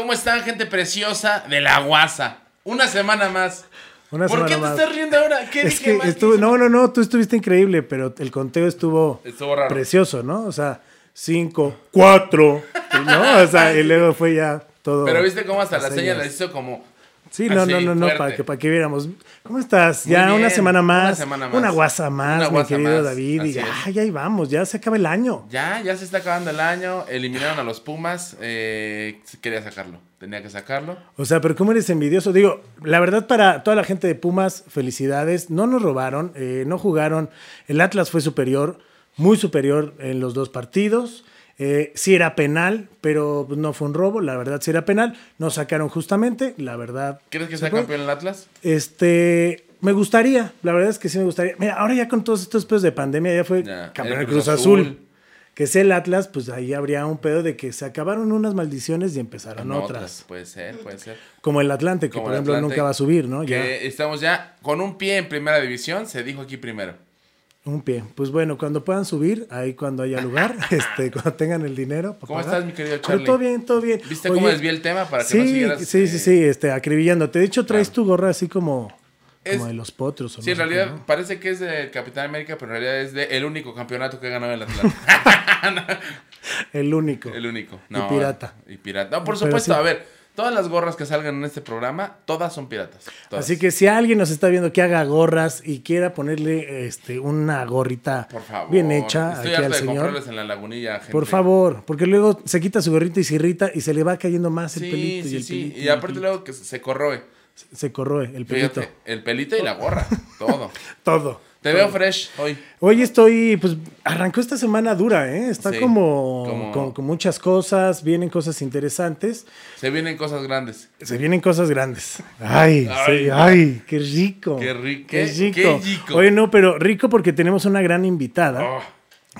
¿Cómo están, gente preciosa de la guasa? Una semana más. Una ¿Por qué te más. estás riendo ahora? ¿Qué Es dije que estuvo, no, no, no, tú estuviste increíble, pero el conteo estuvo, Estuvo raro. precioso, ¿no? O sea, cinco, cuatro, ¿no? O sea, y luego fue ya todo. Pero viste cómo hasta la las seña señas. la hizo como. Sí, no, así, no, no, no, fuerte. para que, para que viéramos. ¿Cómo estás? Muy ya bien, una semana más. una semana más. Una guasa más, Una mi querido más, David. Y así es. ay, ahí vamos, ya se acaba el año. Ya, ya se está acabando el año. Eliminaron a los Pumas. Eh, quería sacarlo. Tenía que sacarlo. O sea, pero ¿cómo eres envidioso? Digo, la verdad para toda la gente de Pumas, felicidades. No nos robaron, eh, no jugaron. El Atlas fue superior, muy superior en los dos partidos. Eh, sí era penal, pero no fue un robo. La verdad sí era penal. Nos sacaron justamente, la verdad. ¿Quieres que se sea campeón el Atlas? Este, me gustaría, la verdad es que sí me gustaría. Mira, ahora ya con todos estos pedos de pandemia, ya fue Ya, campeón el Cruz Cruz Azul. Azul. Que sea el Atlas, pues ahí habría un pedo de que se acabaron unas maldiciones y empezaron No, otras. Puede ser, puede ser. Como el Atlante, que Como por ejemplo Atlante, nunca va a subir, ¿no? Ya. Que estamos ya con un pie en primera división. Se dijo aquí primero. Un pie. Pues bueno, cuando puedan subir, ahí cuando haya lugar, este, cuando tengan el dinero. para ¿Cómo pagar. estás, mi querido Pero Charlie? todo bien, todo bien. ¿Viste Oye, cómo desvié el tema para que sí, no siguieras? Sí, sí, eh, sí, este, acribillándote. De hecho, traes Claro. tu gorra así como, Es- como de los potros. o Sí, no en realidad qué, ¿no? parece que es del Capitán América, pero en realidad es de el único campeonato que ha ganado el Atlanta. El único. el único. Y No, pirata. Y pirata. No, por Pero supuesto, sí. a ver, todas las gorras que salgan en este programa, todas son piratas. todas. Así que si alguien nos está viendo que haga gorras y quiera ponerle este, una gorrita por favor. bien hecha Estoy aquí al de señor, comprarles en la lagunilla, gente. por favor, porque luego se quita su gorrita y se irrita y se le va cayendo más el Sí, pelito y el sí. pelito. Y el aparte pelito. luego que se corroe. se corroe el pelito. Fíjate, el pelito y la gorra, todo. Todo. Te veo fresh hoy. Hoy estoy, pues arrancó esta semana dura, ¿eh? Está Sí, como, como- Con, con muchas cosas, vienen cosas interesantes, Se vienen cosas grandes. se vienen cosas grandes. Ay, Ay. sí, ay, qué rico. Qué rico, Qué qué- rico. qué rico. Oye, no, pero rico porque tenemos una gran invitada. Oh,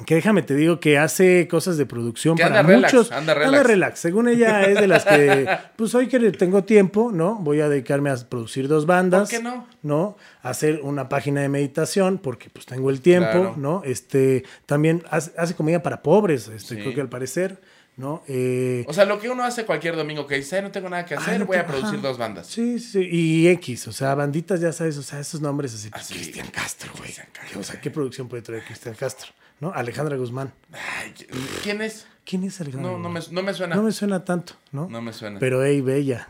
Que déjame te digo que hace cosas de producción Que para anda relax, muchos. anda relax. Según ella es de las que, pues hoy que tengo tiempo, ¿no? Voy a dedicarme a producir dos bandas. ¿Por qué no? ¿No? Hacer una página de meditación porque pues tengo el tiempo, Claro. ¿no? Este, también hace, hace comida para pobres, este, Sí. creo que al parecer, ¿no? Eh, O sea, lo que uno hace cualquier domingo que dice, "Ay, no tengo nada que hacer, no voy a producir ajá. dos bandas. Sí, sí, y X, o sea, banditas, ya sabes, o sea, esos nombres así. Así. Cristian Castro, güey. O sea, ¿qué producción puede traer Cristian Castro? ¿No? Alejandra Guzmán. Ay, ¿Quién es? ¿Quién es Alejandra No, no me, no me suena. No me suena tanto, ¿no? No me suena. Pero, hey, bella.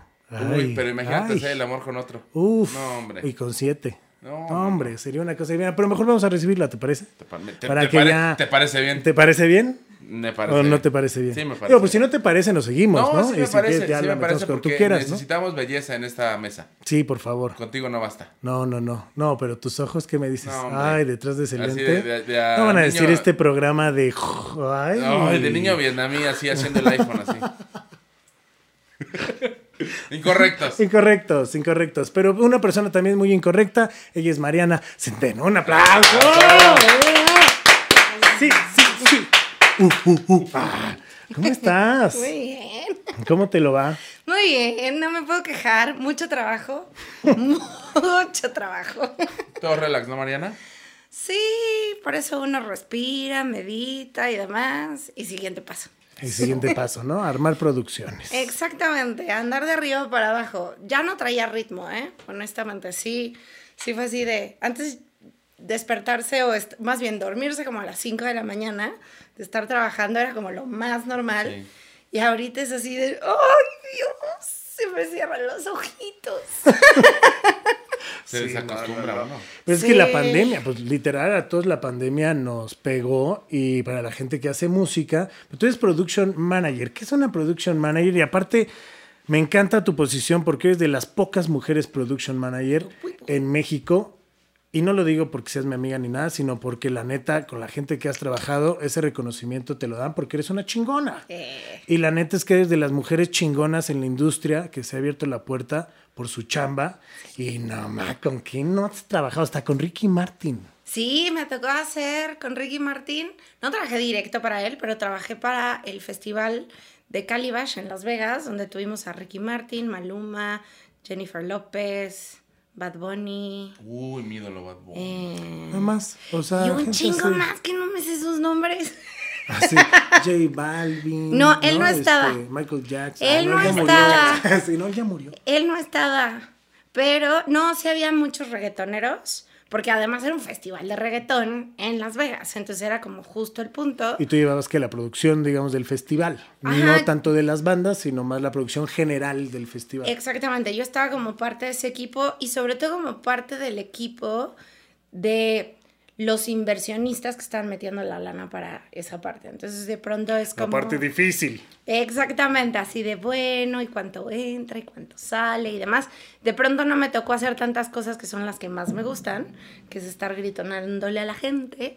Uy, pero imagínate ay. hacer el amor con otro. Uf. No, hombre. Y con siete. No, No, hombre, sería una cosa divina. Pero mejor vamos a recibirla, ¿te parece? ¿Te, pa- te- Para te que pare- ya- ¿Te parece bien? ¿Te parece bien? Me parece ¿O no te parece bien? Sí, me parece Digo, pues si no te parece, nos seguimos, ¿no? sí Y me si parece, quieres, sí me parece porque quieras, ¿no? necesitamos belleza en esta mesa. Sí, por favor. Contigo no basta. No, no, no. No, pero tus ojos, ¿qué me dices? No. Ay, detrás de ese lente. de- de- no van a niño- decir este programa de. Ay. No, de niño vietnamí así haciendo el iPhone así. Incorrectos. Incorrectos, incorrectos. Pero una persona también muy incorrecta, ella es Mariana Centeno. ¡Un aplauso! Sí, sí, sí. Uh, uh, uh. Ah, ¿Cómo estás? Muy bien. ¿Cómo te lo va? Muy bien, no me puedo quejar. Mucho trabajo. Mucho trabajo. Todo relax, ¿no, Mariana? Sí, por eso uno respira, medita y demás. Y siguiente paso. El siguiente paso, ¿no? Armar producciones. Exactamente, andar de arriba para abajo. Ya no traía ritmo, ¿eh? Honestamente, sí, sí fue así de... Antes despertarse o más bien dormirse como a las 5 de la mañana, de estar trabajando era como lo más normal. Sí. Y ahorita es así de... ¡Ay, Dios! Se me cierran los ojitos. Se Sí, desacostumbra, no. Pero es que la pandemia, pues literal a todos la pandemia nos pegó y para la gente que hace música, tú eres production manager. ¿Qué es una production manager? Y aparte, me encanta tu posición porque eres de las pocas mujeres production manager en México. Y no lo digo porque seas mi amiga ni nada, sino porque la neta, con la gente que has trabajado, ese reconocimiento te lo dan porque eres una chingona. Eh, Y la neta es que eres de las mujeres chingonas en la industria que se ha abierto la puerta por su chamba. Y no, ma, ¿con quién no has trabajado? Hasta con Ricky Martin. Sí, me tocó hacer con Ricky Martín. No trabajé directo para él, pero trabajé para el festival de Calibash en Las Vegas, donde tuvimos a Ricky Martin, Maluma, Jennifer López, Bad Bunny. Uy, mi ídolo Bad Bunny. eh, Nada más. O sea, y un chingo así. más que no me sé sus nombres. Así, J Balvin. No, él no estaba. Este, Michael Jackson. Él Ah, no estaba. sí, no, ya murió. Él no estaba, pero no, sí había muchos reggaetoneros, porque además era un festival de reggaetón en Las Vegas, entonces era como justo el punto. Y tú llevabas que la producción, digamos, del festival. Ajá. No tanto de las bandas, sino más la producción general del festival. Exactamente, yo estaba como parte de ese equipo y sobre todo como parte del equipo de los inversionistas que están metiendo la lana para esa parte. Entonces de pronto es la como... parte difícil. Exactamente, así de bueno y cuánto entra y cuánto sale y demás. De pronto no me tocó hacer tantas cosas que son las que más me gustan, que es estar gritonándole a la gente.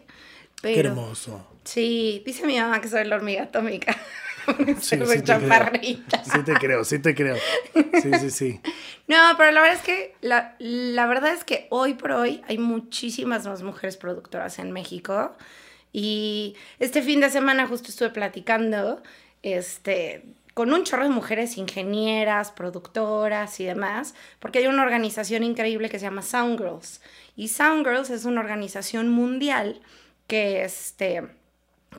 Pero, Qué hermoso. Sí, dice mi mamá que soy la hormiga atómica. Sí, creo. Sí te creo, sí te creo. Sí, sí, sí. No, pero la verdad es que la, la verdad es que hoy por hoy hay muchísimas más mujeres productoras en México. Y este fin de semana justo estuve platicando este, con un chorro de mujeres ingenieras, productoras y demás, porque hay una organización increíble que se llama Sound Girls. Y Sound Girls es una organización mundial que, este,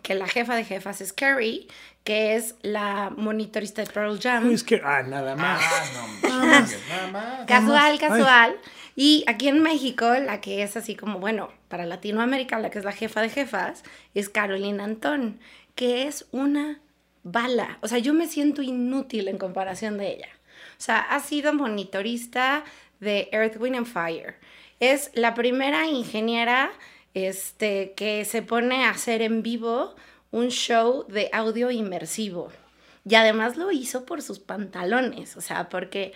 que la jefa de jefas es Carrie, que es la monitorista de Pearl Jam. Es que, ah, nada más. Ah, no, mames, nada más. Casual, Ay. casual. Y aquí en México, la que es así como, bueno, para Latinoamérica, la que es la jefa de jefas, es Carolina Antón, que es una bala. O sea, yo me siento inútil en comparación de ella. O sea, ha sido monitorista de Earth, Wind and Fire. Es la primera ingeniera este, que se pone a hacer en vivo un show de audio inmersivo. Y además lo hizo por sus pantalones, o sea, porque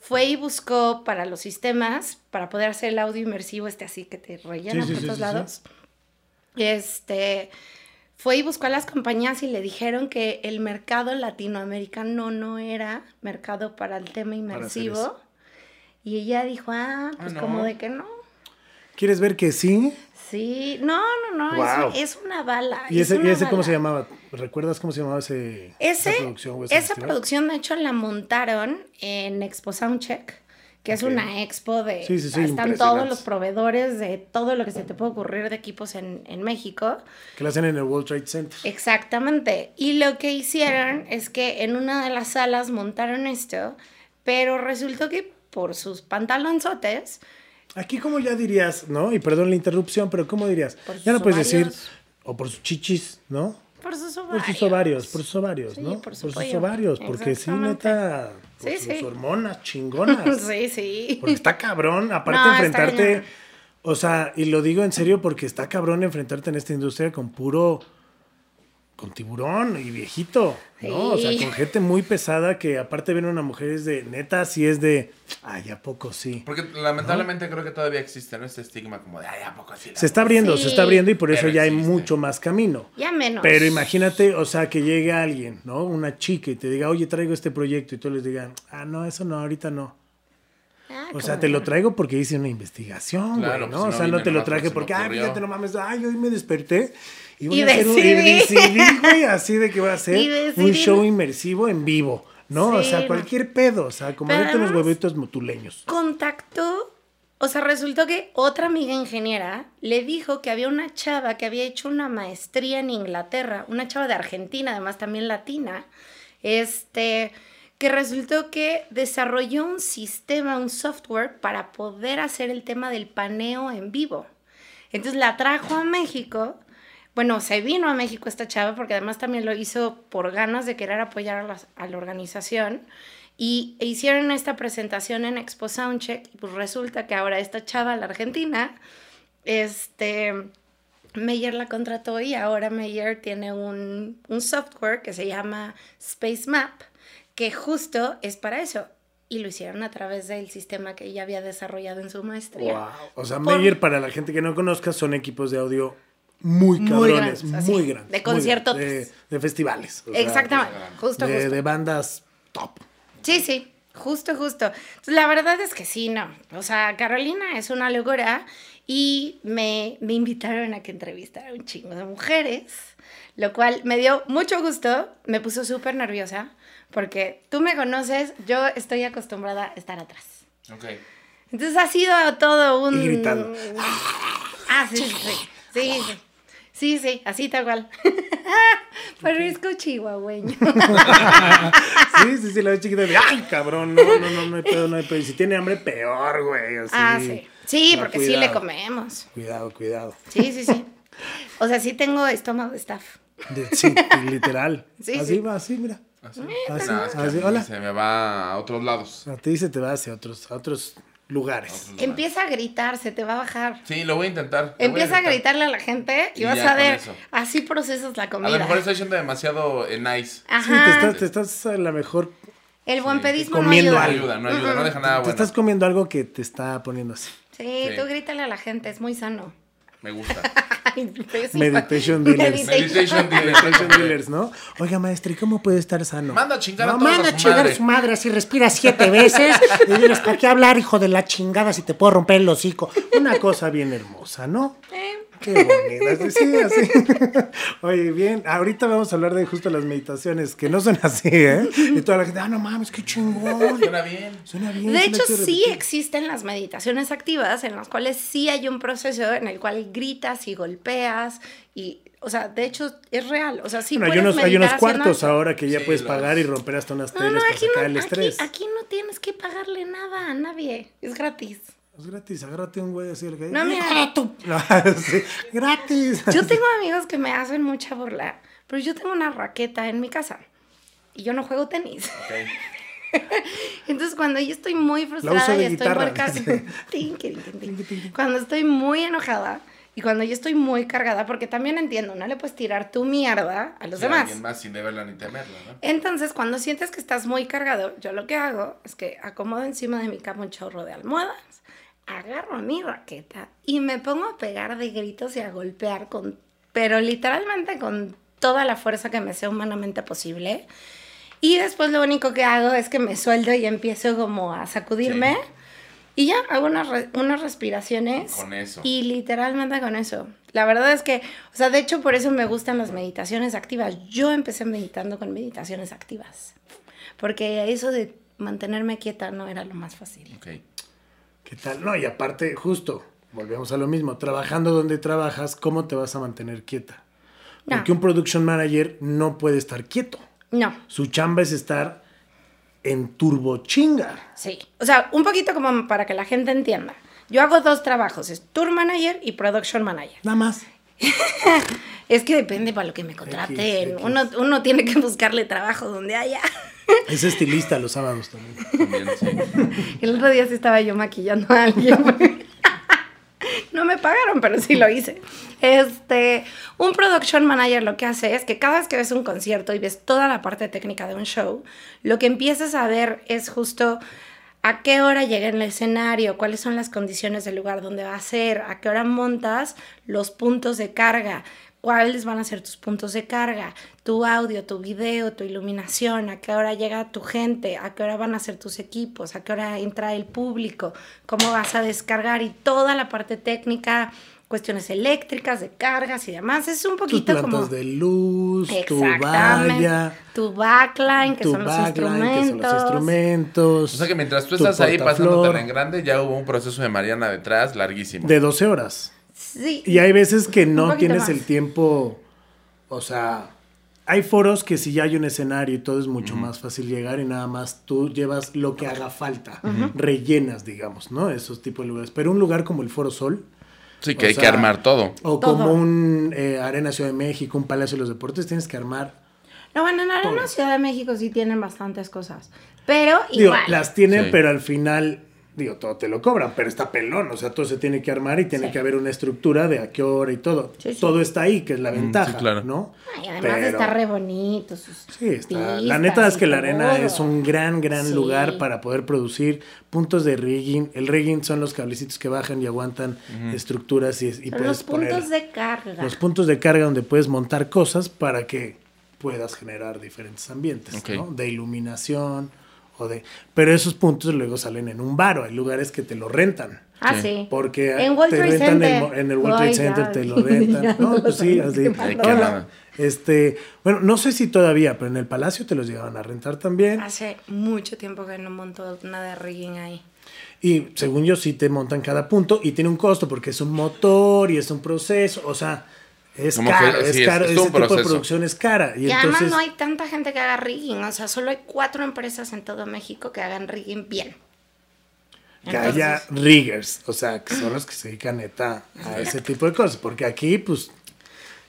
fue y buscó para los sistemas, para poder hacer el audio inmersivo, este así que te rellena Sí, por sí, todos sí, lados. Este, fue y buscó a las compañías y le dijeron que el mercado latinoamericano no era mercado para el tema inmersivo. Y ella dijo, ah, pues no. como de que no. ¿Quieres ver que sí? Sí, no, no, no, es, es una bala. ¿Y es ese, y ese cómo se llamaba? ¿Recuerdas cómo se llamaba ese, Ese, esa producción? esa festival? producción, de hecho, la montaron en Expo Soundcheck, que es una expo de... Sí, sí, sí, están todos los proveedores de todo lo que se te puede ocurrir de equipos en, en México. Que la hacen en el World Trade Center. Exactamente. Y lo que hicieron es que en una de las salas montaron esto, pero resultó que por sus pantalonzotes, Aquí como ya dirías, ¿no? Y perdón la interrupción, pero ¿cómo dirías? Por ya no puedes decir, o por sus chichis, ¿no? por sus Por ovarios. sus ovarios, por sus ovarios, Sí, ¿no? por su sus ovarios, porque sí, neta, por Sí, sus sí. hormonas chingonas. sí, sí. Porque está cabrón, aparte No, enfrentarte, o sea, y lo digo en serio porque está cabrón enfrentarte en esta industria con puro, con tiburón y viejito, ¿no? O sea, con gente muy pesada que aparte ven a una mujer es de, neta, sí es de, ay, ¿a poco sí? Porque lamentablemente creo que todavía existe, ¿no? Este estigma como de, ay, ¿a poco sí? la- Se está abriendo, Sí. se está abriendo y por eso Pero ya hay mucho más camino. Ya menos. Pero imagínate, o sea, que llegue alguien, ¿no? Una chica y te diga, oye, traigo este proyecto y tú les digas, ah, no, eso no, ahorita no. Ah, O ¿cómo sea, te lo traigo porque hice una investigación, güey, ¿no? pues, o si no sea, no te lo traje porque ay, fíjate, no mames, ay, hoy me desperté y voy Y a hacer un... Y decidí. güey, así de que voy a hacer un show inmersivo en vivo, ¿no? o sea, cualquier pedo, o sea, como ahorita además- huevitos motuleños. contactó, o sea, resultó que otra amiga ingeniera le dijo que había una chava que había hecho una maestría en Inglaterra, una chava de Argentina, además también latina, este, que resultó que desarrolló un sistema, un software para poder hacer el tema del paneo en vivo. Entonces la trajo a México. Bueno, se vino a México esta chava porque además también lo hizo por ganas de querer apoyar a, la organización. Y e hicieron esta presentación en Expo Soundcheck. Y pues resulta que ahora esta chava, la argentina, este, Meyer la contrató y ahora Meyer tiene un, un software que se llama Space Map, que justo es para eso. Y lo hicieron a través del sistema que ella había desarrollado en su maestría. Wow. O sea, Por- Meyer, para la gente que no conozca, son equipos de audio muy Muy cabrones, grandes, así, muy grandes. de muy conciertos. grandes, De, de festivales. o sea, Exactamente, justo, de, justo. de bandas top. Sí, sí, justo, justo. Entonces, la verdad es que sí, no. O sea, Carolina es una locura y me, me invitaron a que entrevistara a un chingo de mujeres, lo cual me dio mucho gusto, me puso súper nerviosa, porque tú me conoces, yo estoy acostumbrada a estar atrás. Ok. Entonces ha sido todo un... Y gritando. Ah, sí, sí, sí, sí. Sí, sí, así tal cual. Parezco chihuahueño. Sí, sí, sí, la ves chiquita de, ay, cabrón, no, no, no, no hay pedo, no hay pedo. Y si tiene hambre, peor, güey. así. ah, sí. Sí, No, porque sí le comemos. Cuidado, cuidado. Sí, sí, sí. O sea, sí tengo estómago de staff. De- sí, literal. Sí, así sí. va, así, mira. Así. Así, No, es que así, hola. Se me va a otros lados. A ti se te va hacia otros, a otros lugares. Empieza a gritar, se te va a bajar. Sí, lo voy a intentar. Empieza a intentar. gritarle a la gente y, Y vas ya a ver, así procesas la A comida. lo mejor estoy siendo demasiado eh, nice. Sí, Ajá. te estás, te estás a lo mejor, El buen pedismo comiendo no No ayuda. ayuda, no ayuda, no deja nada te bueno. estás comiendo algo que te está poniendo así. Sí, Sí. tú grítale a la gente, es muy sano. Me gusta. Ay, pésima. Meditation dealers. Meditation dealers. Meditation dealers, ¿no? Oiga, maestre, ¿cómo puede estar sano? Manda a chingar a No, todos manda a a su chingar madre. a su madre, así respira siete veces. Y diles, ¿para qué hablar, hijo de la chingada, si te puedo romper el hocico? Una cosa bien hermosa, ¿no? Eh, Qué bonita. Sí, así. Oye, bien, ahorita vamos a hablar de justo las meditaciones, que no son así, ¿eh? Y toda la gente, ah, no mames, qué chingón. Suena bien. Suena bien. De hecho, sí repetir. existen las meditaciones activas en las cuales sí hay un proceso en el cual gritas y golpeas y, o sea, de hecho es real. O sea, sí Bueno, hay puedes unos, hay unos cuartos ahora que ya Sí, puedes los- pagar y romper hasta unas No, teles no, para sacar no, el aquí, estrés. aquí no tienes que pagarle nada a nadie. Es gratis. Es gratis, agárrate un güey así. El que, No, mira. ¡Hijo de tu-! Sí, gratis. Yo tengo amigos que me hacen mucha burla, pero yo tengo una raqueta en mi casa y yo no juego tenis. Ok. Entonces, cuando yo estoy muy frustrada y estoy tin. Cuando estoy muy enojada y cuando yo estoy muy cargada, porque también entiendo, no le puedes tirar tu mierda a los Sí, demás. alguien más sin deberla ni temerla, ¿no? Entonces, cuando sientes que estás muy cargado, yo lo que hago es que acomodo encima de mi cama un chorro de almohadas, agarro mi raqueta y me pongo a pegar de gritos y a golpear con, pero literalmente con toda la fuerza que me sea humanamente posible. Y después lo único que hago es que me suelto y empiezo como a sacudirme. Y ya, hago unas, re- unas respiraciones. Con eso. Y literalmente con eso. La verdad es que, o sea, de hecho por eso me gustan las meditaciones activas. Yo empecé meditando con meditaciones activas. Porque eso de mantenerme quieta no era lo más fácil. Ok. ¿Qué tal? No, y aparte, justo, volvemos a lo mismo. Trabajando donde trabajas, ¿cómo te vas a mantener quieta? No. Porque un production manager no puede estar quieto. No, Su chamba es estar en turbo chinga. sí. O sea, un poquito como para que la gente entienda. Yo hago dos trabajos, es tour manager y production manager. Nada más. Es que depende para lo que me contraten. X. Uno, uno tiene que buscarle trabajo donde haya. Es estilista los sábados también. También, sí. El otro día sí estaba yo maquillando a alguien. no me pagaron, pero sí lo hice. Este, un production manager lo que hace es que cada vez que ves un concierto y ves toda la parte técnica de un show, lo que empiezas a ver es justo a qué hora llega en el escenario, cuáles son las condiciones del lugar donde va a ser, a qué hora montas los puntos de carga, cuáles van a ser tus puntos de carga, tu audio, tu video, tu iluminación, a qué hora llega tu gente, a qué hora van a ser tus equipos, a qué hora entra el público, cómo vas a descargar y toda la parte técnica, cuestiones eléctricas, de cargas y demás. Es un Tus poquito plantas como... de luz, tu Exactamente. valla, Tu backline, que tu son los backline, que son instrumentos. los instrumentos. O sea que mientras tú tu estás ahí pasándotela en grande, ya hubo un proceso de Mariana detrás larguísimo. De 12 horas. Sí. Y hay veces que no tienes más. el tiempo, o sea, hay foros que si ya hay un escenario y todo es mucho más fácil llegar y nada más tú llevas lo que haga falta, rellenas, digamos, ¿no? Esos tipos de lugares. Pero un lugar como el Foro Sol, Sí, que hay que sea, armar todo. o Todo. como un eh, Arena Ciudad de México, un Palacio de los Deportes, tienes que armar. No, bueno, en Arena Ciudad de México sí tienen bastantes cosas. Pero Digo, igual. las tienen, Sí. pero al final, digo, todo te lo cobran, pero está pelón, o sea, todo se tiene que armar y tiene Sí. que haber una estructura de a qué hora y todo. Sí, sí. Todo está ahí, que es la ventaja, sí, claro. ¿no? Ay, además Pero- está re bonito. Sus Sí, está. La pistas neta es que la arena todo. es un gran, gran Sí. lugar para poder producir puntos de rigging. El rigging son los cablecitos que bajan y aguantan estructuras y, y puedes los puntos poner de carga. los puntos de carga donde puedes montar cosas para que puedas generar diferentes ambientes. ¿no? De iluminación o de... Pero esos puntos luego salen en un bar o hay lugares que te lo rentan. Ah, Sí. Porque En World te Trade rentan en el World Trade Ay, Center, ya, te lo rentan. No, pues sí, así. Este, bueno, no sé si todavía, pero en el Palacio te los llegaban a rentar también. Hace mucho tiempo que no monto nada de rigging ahí. Y según yo, sí te montan cada punto y tiene un costo porque es un motor y es un proceso. O sea, Es Como caro, que- es sí, es- caro, es ese todo un tipo de producción es cara. Y, Y además no hay tanta gente que haga rigging, o sea, solo hay cuatro empresas en todo México que hagan rigging bien. que haya riggers, o sea, que son los que se dedican neta a ese tipo de cosas, porque aquí, pues,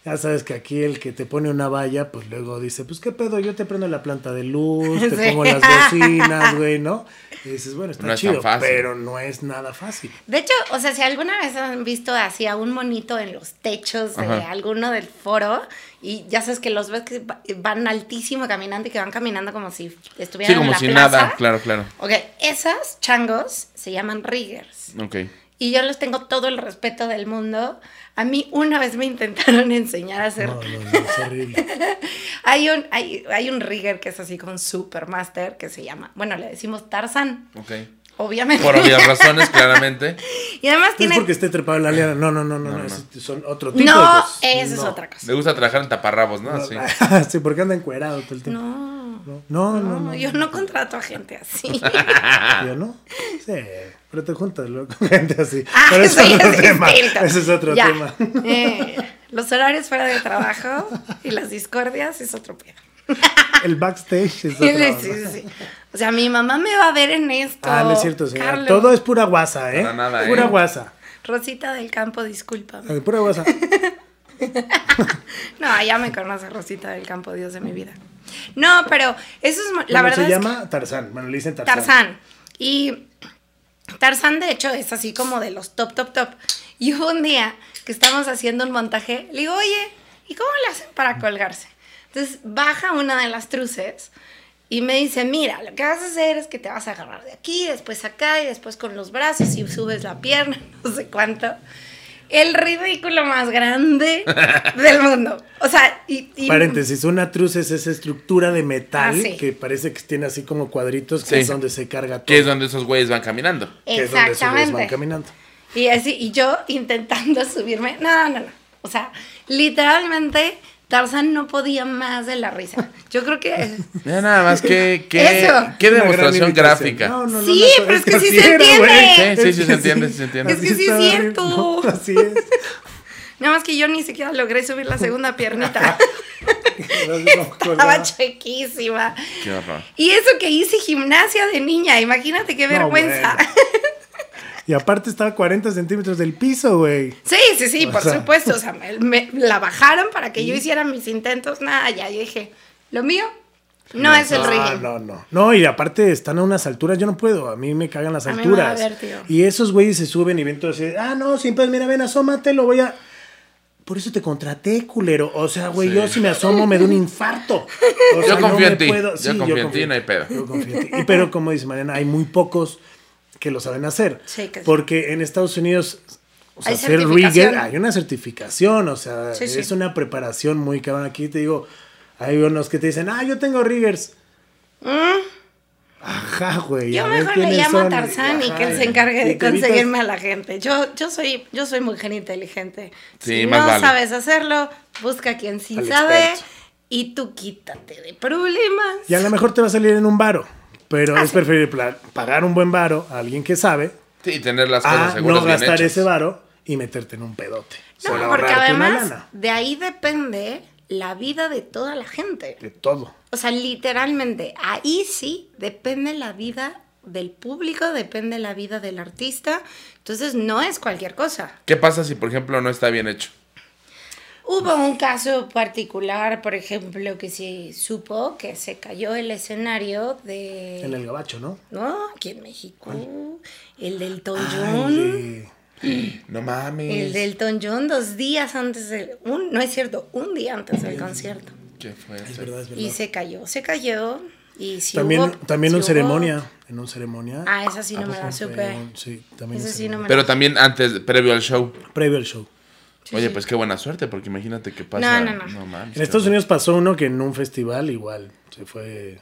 ya sabes que aquí el que te pone una valla, pues luego dice, pues qué pedo, yo te prendo la planta de luz, te Sí. pongo las bocinas, güey, ¿no? Y dices, bueno, está No es chido, fácil. pero no es nada fácil. De hecho, o sea, si alguna vez han visto así a un monito en los techos de Ajá. alguno del foro y ya sabes que los ves que va- van altísimo caminando y que van caminando como si estuvieran Sí, como en la si plaza. nada, claro, claro. Ok, esas changos se llaman riggers. Ok. Y yo les tengo todo el respeto del mundo. A mí una vez me intentaron enseñar a hacer... No, no, no, es horrible. Hay, un, hay, hay un rigger que es así con Supermaster que se llama... Bueno, le decimos Tarzan, Ok. obviamente. Por obvias razones, claramente. y además No es tiene... porque esté trepado en la liana, no, no, no, no, No, no, no. es- son otro tipo de No, cosas. esa es otra cosa. Le gusta trabajar en taparrabos, ¿no? Así. sí, porque anda encuerado todo el tiempo. No, No, no, no. no, no, yo no contrato a gente así. Yo no. Sí, pero te juntas luego con gente así. Ah, pero eso es ya otro es tema. distinto. Ese es otro Ya. tema. Eh, los horarios fuera de trabajo y las discordias es otro pedo. El backstage es Sí, otro. sí, sí. O sea, mi mamá me va a ver en esto. Ah, no es cierto, señora. Carlos. Todo es pura guasa, ¿eh? Para nada, pura ¿eh? guasa. Rosita del campo, discúlpame. Ay, Pura guasa. No, ya me conoce Rosita del campo, Dios de mi vida. No, pero eso es, la Bueno, verdad se es que- llama Tarzán. Bueno, le dicen Tarzán. Tarzán. Y Tarzán, de hecho, es así como de los top, top, top. Y hubo un día que estábamos haciendo un montaje, le digo, oye, ¿y cómo le hacen para colgarse? Entonces baja una de las truces y me dice, mira, lo que vas a hacer es que te vas a agarrar de aquí, después acá y después con los brazos y subes la pierna, no sé cuánto. El ridículo más grande del mundo. O sea, y... y- Paréntesis, una truza es esa estructura de metal Ah, sí. que parece que tiene así como cuadritos, que Sí. es donde se carga todo. Que es donde esos güeyes van caminando. que es donde esos güeyes van Exactamente. caminando. Y así, y yo intentando subirme. No, no, no. O sea, literalmente Tarzán no podía más de la risa. Yo creo que. Mira nada más que, que, Eso. qué demostración gráfica. No, no, no, Sí, no, pero es que sí se entiende. Sí, sí, sí se entiende, sí se entiende. Es que sí es cierto. así es. Nada más que yo ni siquiera logré subir la segunda piernita. Estaba chequísima. Qué horror. Y eso que hice gimnasia de niña, imagínate qué No, vergüenza. bueno. Y aparte estaba a 40 centímetros del piso, güey. Sí, sí, sí, O por sea. supuesto. O sea, me, me- la bajaron para que yo hiciera mis intentos. Nada, ya yo dije, lo mío no, es el no, rigging. no, no. No, y aparte están a unas alturas, yo no puedo, a mí me cagan las A mí me alturas. vértigo. y esos güeyes se suben y ven todo así, ah, no, siempre, mira, ven, asómate, lo voy a... Por eso te contraté, culero. O sea, güey, Sí. yo si me asomo me da un infarto. O Yo confío en ti. puedo- Yo confío en ti, no hay pedo. Yo confío en ti. Y pero como dice Mariana, hay muy pocos que lo saben hacer. Sí, que sí. Porque en Estados Unidos, o sea, Hay ser certificación. rigger, hay una certificación, o sea, Sí, sí. es una preparación muy cabrón. Aquí te digo, hay unos que te dicen, ah, yo tengo riggers. Ajá, güey. Mm. Yo mejor le llamo a. Tarzán y que él se encargue de conseguirme a la gente. Yo, yo soy, yo soy mujer inteligente. Sí, si más no vale. sabes hacerlo, busca a quien sí Al sabe experto. y tú quítate de problemas. Y a lo mejor te va a salir en un varo, pero Ah, es preferible pagar un buen varo a alguien que sabe Sí, tener las cosas a seguras no bien gastar hechas. ese varo y meterte en un pedote. No, Por porque además de ahí depende la vida de toda la gente. De todo. O sea, literalmente, ahí sí depende la vida del público, depende la vida del artista. Entonces, no es cualquier cosa. ¿Qué pasa si, por ejemplo, no está bien hecho? Hubo un caso particular, por ejemplo, que se supo que se cayó el escenario de... En el gabacho, ¿no? No, aquí en México. El del Ay, John. de- No mames. El del John dos días antes del... Un, no es cierto, un día antes del concierto. Qué fuerte. Es verdad, es verdad. Y se cayó, se cayó. Y si también hubo- también un hubo- ceremonia. En un ceremonia. Ah, esa sí no me la pues, supe. un- Sí, también Esa sí no me Pero también antes, previo al show. Previo al show. Sí, Oye, sí. pues qué buena suerte, porque imagínate que pasa. No, no, no. mames, En Estados Unidos pasó uno que en un festival igual se fue.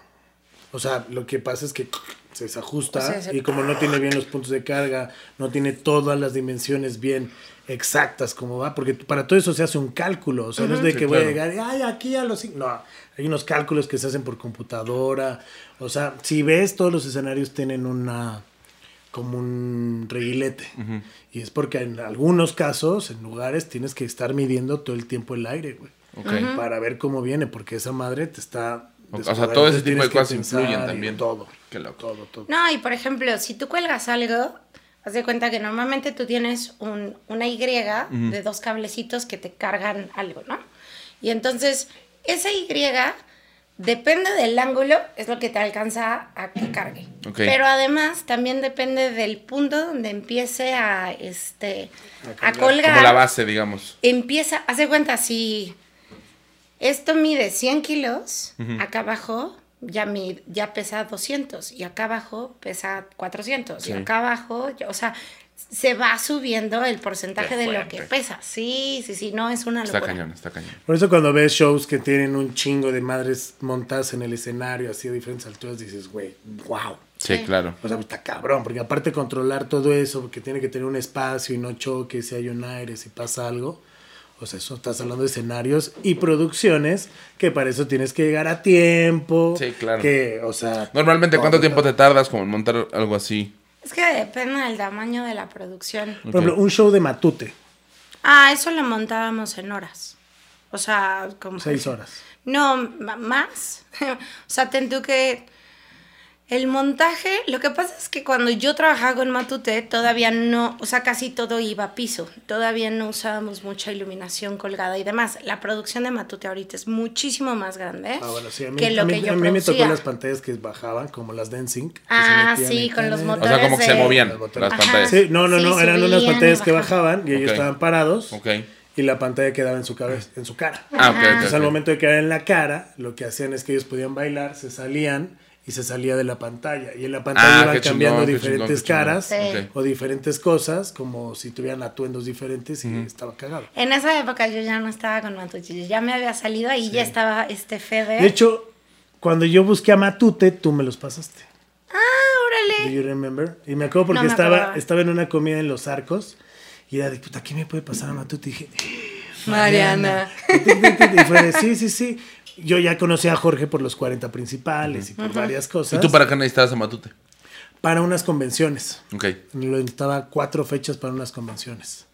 O sea, lo que pasa es que se desajusta O sea, se- y como no tiene bien los puntos de carga, no tiene todas las dimensiones bien exactas como va, porque para todo eso se hace un cálculo, o sea, no es de Sí, que voy a llegar, ay, aquí a los... cin-". No, hay unos cálculos que se hacen por computadora, o sea, si ves, todos los escenarios tienen una como un reguilete. Y es porque en algunos casos, en lugares, tienes que estar midiendo todo el tiempo el aire, güey. Ok. Para ver cómo viene, porque esa madre te está... O sea, todo ese tipo de cosas influyen también. Todo. Qué loco. Todo, todo. No, y por ejemplo, si tú cuelgas algo, haz de cuenta que normalmente tú tienes un- una Y de dos cablecitos que te cargan algo, ¿no? Y entonces, esa Y, depende del ángulo, es lo que te alcanza a que cargue. Pero además, también depende del punto donde empiece a, este, a colgar. colgar. Como la base, digamos. Empieza, haz de cuenta, si esto mide 100 kilos, acá abajo ya, mi- ya pesa 200 y acá abajo pesa 400 Sí. y acá abajo, ya- o sea, se va subiendo el porcentaje de lo que pesa. Sí, sí, sí, no es una Está locura. cañón, está cañón. Por eso cuando ves shows que tienen un chingo de madres montadas en el escenario, así a diferentes alturas, dices, güey, wow. Sí, Sí. claro. O sea, está cabrón, porque aparte controlar todo eso, porque tiene que tener un espacio y no choque, si hay un aire, si pasa algo. O sea, eso estás hablando de escenarios y producciones que para eso tienes que llegar a tiempo. Sí, claro. Que, o sea. Normalmente, ¿cuánto tiempo te tardas como en montar algo así? Es que depende del tamaño de la producción. Por ejemplo, un show de Matute, Ah, eso lo montábamos en horas. O sea, como... seis horas. No, más. o sea, tengo que... El montaje, lo que pasa es que cuando yo trabajaba con Matute, todavía no, o sea, casi todo iba a piso. Todavía no usábamos mucha iluminación colgada y demás. La producción de Matute ahorita es muchísimo más grande Ah, bueno, sí, a mí, que lo a mí- que yo a mí me tocó las pantallas que bajaban, como las Dancing. Ah, sí, con los O motores. sea, como que se movían las pantallas. Sí, no, no, Sí, no, eran unas pantallas que bajaban. y ellos estaban parados Ok. y la pantalla quedaba en su cabeza, en su cara. Ah, ok, ok, Entonces al ok. momento de quedar en la cara, lo que hacían es que ellos podían bailar, se salían y se salía de la pantalla. Y en la pantalla Ah, iban chingón, cambiando qué diferentes chingón, qué chingón. caras Sí. O diferentes cosas, como si tuvieran atuendos diferentes y estaba cagado. En esa época yo ya no estaba con Matute, yo ya me había salido ahí, ya estaba este Fede. De hecho, cuando yo busqué a Matute, tú me los pasaste. ah, Do órale. you remember? Y me acuerdo porque No me estaba, estaba en una comida en Los Arcos y era de puta, ¿qué me puede pasar a Matute? Y dije, Mariana. Y fue de, sí, sí, sí. Yo ya conocí a Jorge por los 40 principales y por varias cosas. ¿Y tú para qué necesitabas a Matute? Para unas convenciones. Ok. Lo necesitaba cuatro fechas para unas convenciones.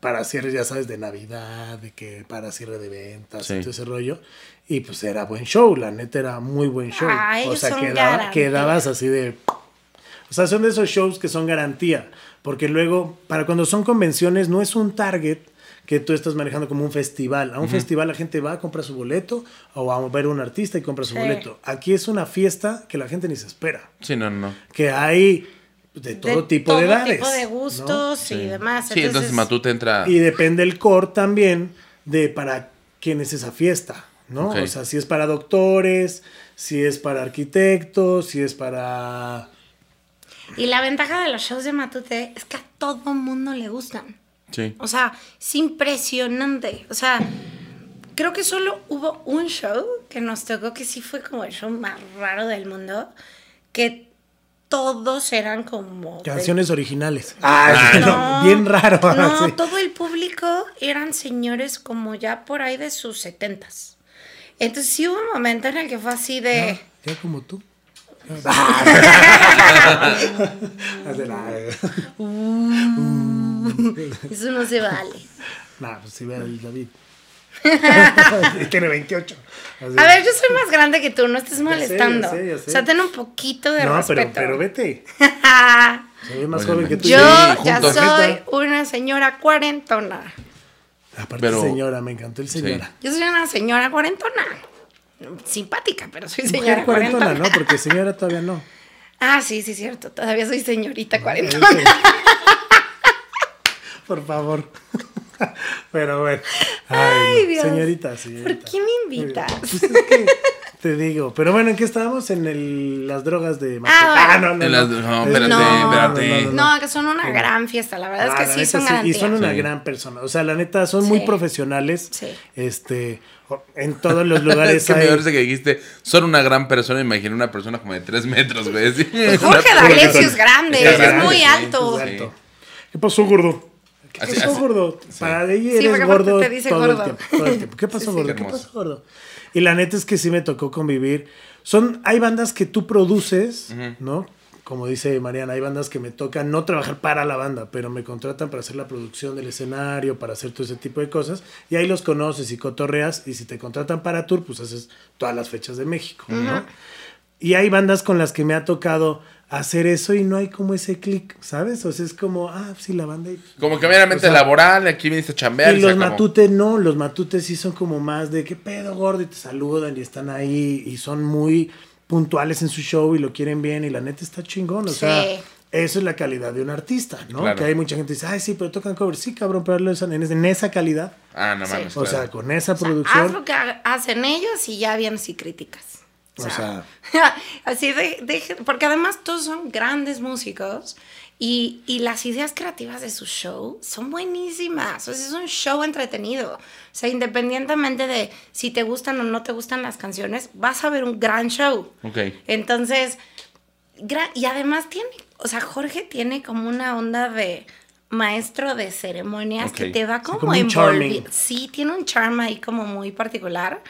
Para cierre, ya sabes, de Navidad, de que para cierre de ventas Sí. y todo ese rollo. Y pues era buen show, la neta era muy buen show. Ah, o sea, quedaba- quedabas así de. O sea, son de esos shows que son garantía. Porque luego, para cuando son convenciones, no es un target que tú estás manejando como un festival. A un festival la gente va a comprar su boleto o va a ver a un artista y compra su Sí. boleto. Aquí es una fiesta que la gente ni se espera. Sí, no, no. Que hay de todo tipo de edades. tipo de ¿no? gustos y demás. Sí, entonces Matute entra. Y depende el core también de para quién es esa fiesta, ¿no? O sea, si es para doctores, si es para arquitectos, si es para... Y la ventaja de los shows de Matute es que a todo mundo le gustan. Sí. O sea, es impresionante. O sea, creo que solo hubo un show que nos tocó que sí fue como el show más raro del mundo, que todos eran como... de- Canciones originales. Ah, No, bien raro. No, sí. todo el público eran señores como ya por ahí de sus setentas. Entonces sí hubo un momento en el que fue así de... Ya como tú. Hace la- Eso no se vale. Nah, pues si ve al David. Tiene 28. Así. A ver, yo soy más grande que tú, no estés molestando. ya sé, ya sé. O sea, ten un poquito de No, respeto. pero, pero vete. Ve más joven que tú. Yo Sí, ya juntos. soy una señora cuarentona. Aparte, Pero- señora, me encantó el señora. Yo soy una señora cuarentona. Simpática, pero soy Mujer señora cuarentona, cuarentona. ¿no? Porque señora todavía no. Ah, sí, sí, cierto. Todavía soy señorita cuarentona. Por favor. Pero bueno. Ay, Ay. Dios. Señorita, señorita. ¿Por qué me invitas? Pues es que te digo. Pero bueno, ¿en qué estábamos? En el, las drogas de Ah, no, bueno. no, En no. las- no, Es- espérate, No, espérate. No, que son una gran fiesta. La verdad Ah, es la que sí neta son sí. Y son una Sí. gran persona. O sea, la neta, son muy profesionales. Sí. Este, en todos los lugares Es que me hay- parece que dijiste, son una gran persona, imaginé una persona como de 3 metros, güey. Jorge D'Alessio es grande, Es es, grande, muy sí, alto. es alto. ¿Qué pasó, gordo? ¿Qué Así- pasó, así- gordo? Para ella Sí, eres porque aparte gordo te dice todo gordo. el tiempo. Todo el tiempo. ¿Qué pasó, Sí, sí. gordo? Qué ¿Qué hermoso. pasó, gordo? Y la neta es que sí me tocó convivir. Son, hay bandas que tú produces, ¿no? como dice Mariana, hay bandas que me tocan no trabajar para la banda, pero me contratan para hacer la producción del escenario, para hacer todo ese tipo de cosas. Y ahí los conoces y cotorreas. Y si te contratan para tour, pues haces todas las fechas de México, ¿no? Y hay bandas con las que me ha tocado hacer eso y no hay como ese clic, ¿sabes? O sea, es como, ah, sí, la banda. y- Como que meramente O sea, laboral, aquí viniste a chambear. y los matutes no, los matutes sí son como más de qué pedo gordo y te saludan y están ahí y son muy puntuales en su show y lo quieren bien y la neta está chingón, o Sí. sea, eso es la calidad de un artista, ¿no? Claro. Que hay mucha gente que dice, ay, sí, pero tocan covers, sí, cabrón, pero en, en esa calidad, Ah, no Sí. mames. o sea, con esa O sea, producción, haz lo que ha- hacen ellos y ya vienes y criticas. O sea, así de, de- porque además todos son grandes músicos y, y las ideas creativas de su show son buenísimas. O sea, es un show entretenido. O sea, independientemente de si te gustan o no te gustan las canciones, vas a ver un gran show. Ok. Entonces, y además tiene, o sea, Jorge tiene como una onda de maestro de ceremonias Ok. que te va Sí, como, como un envolviendo. Sí, tiene un charm ahí como muy particular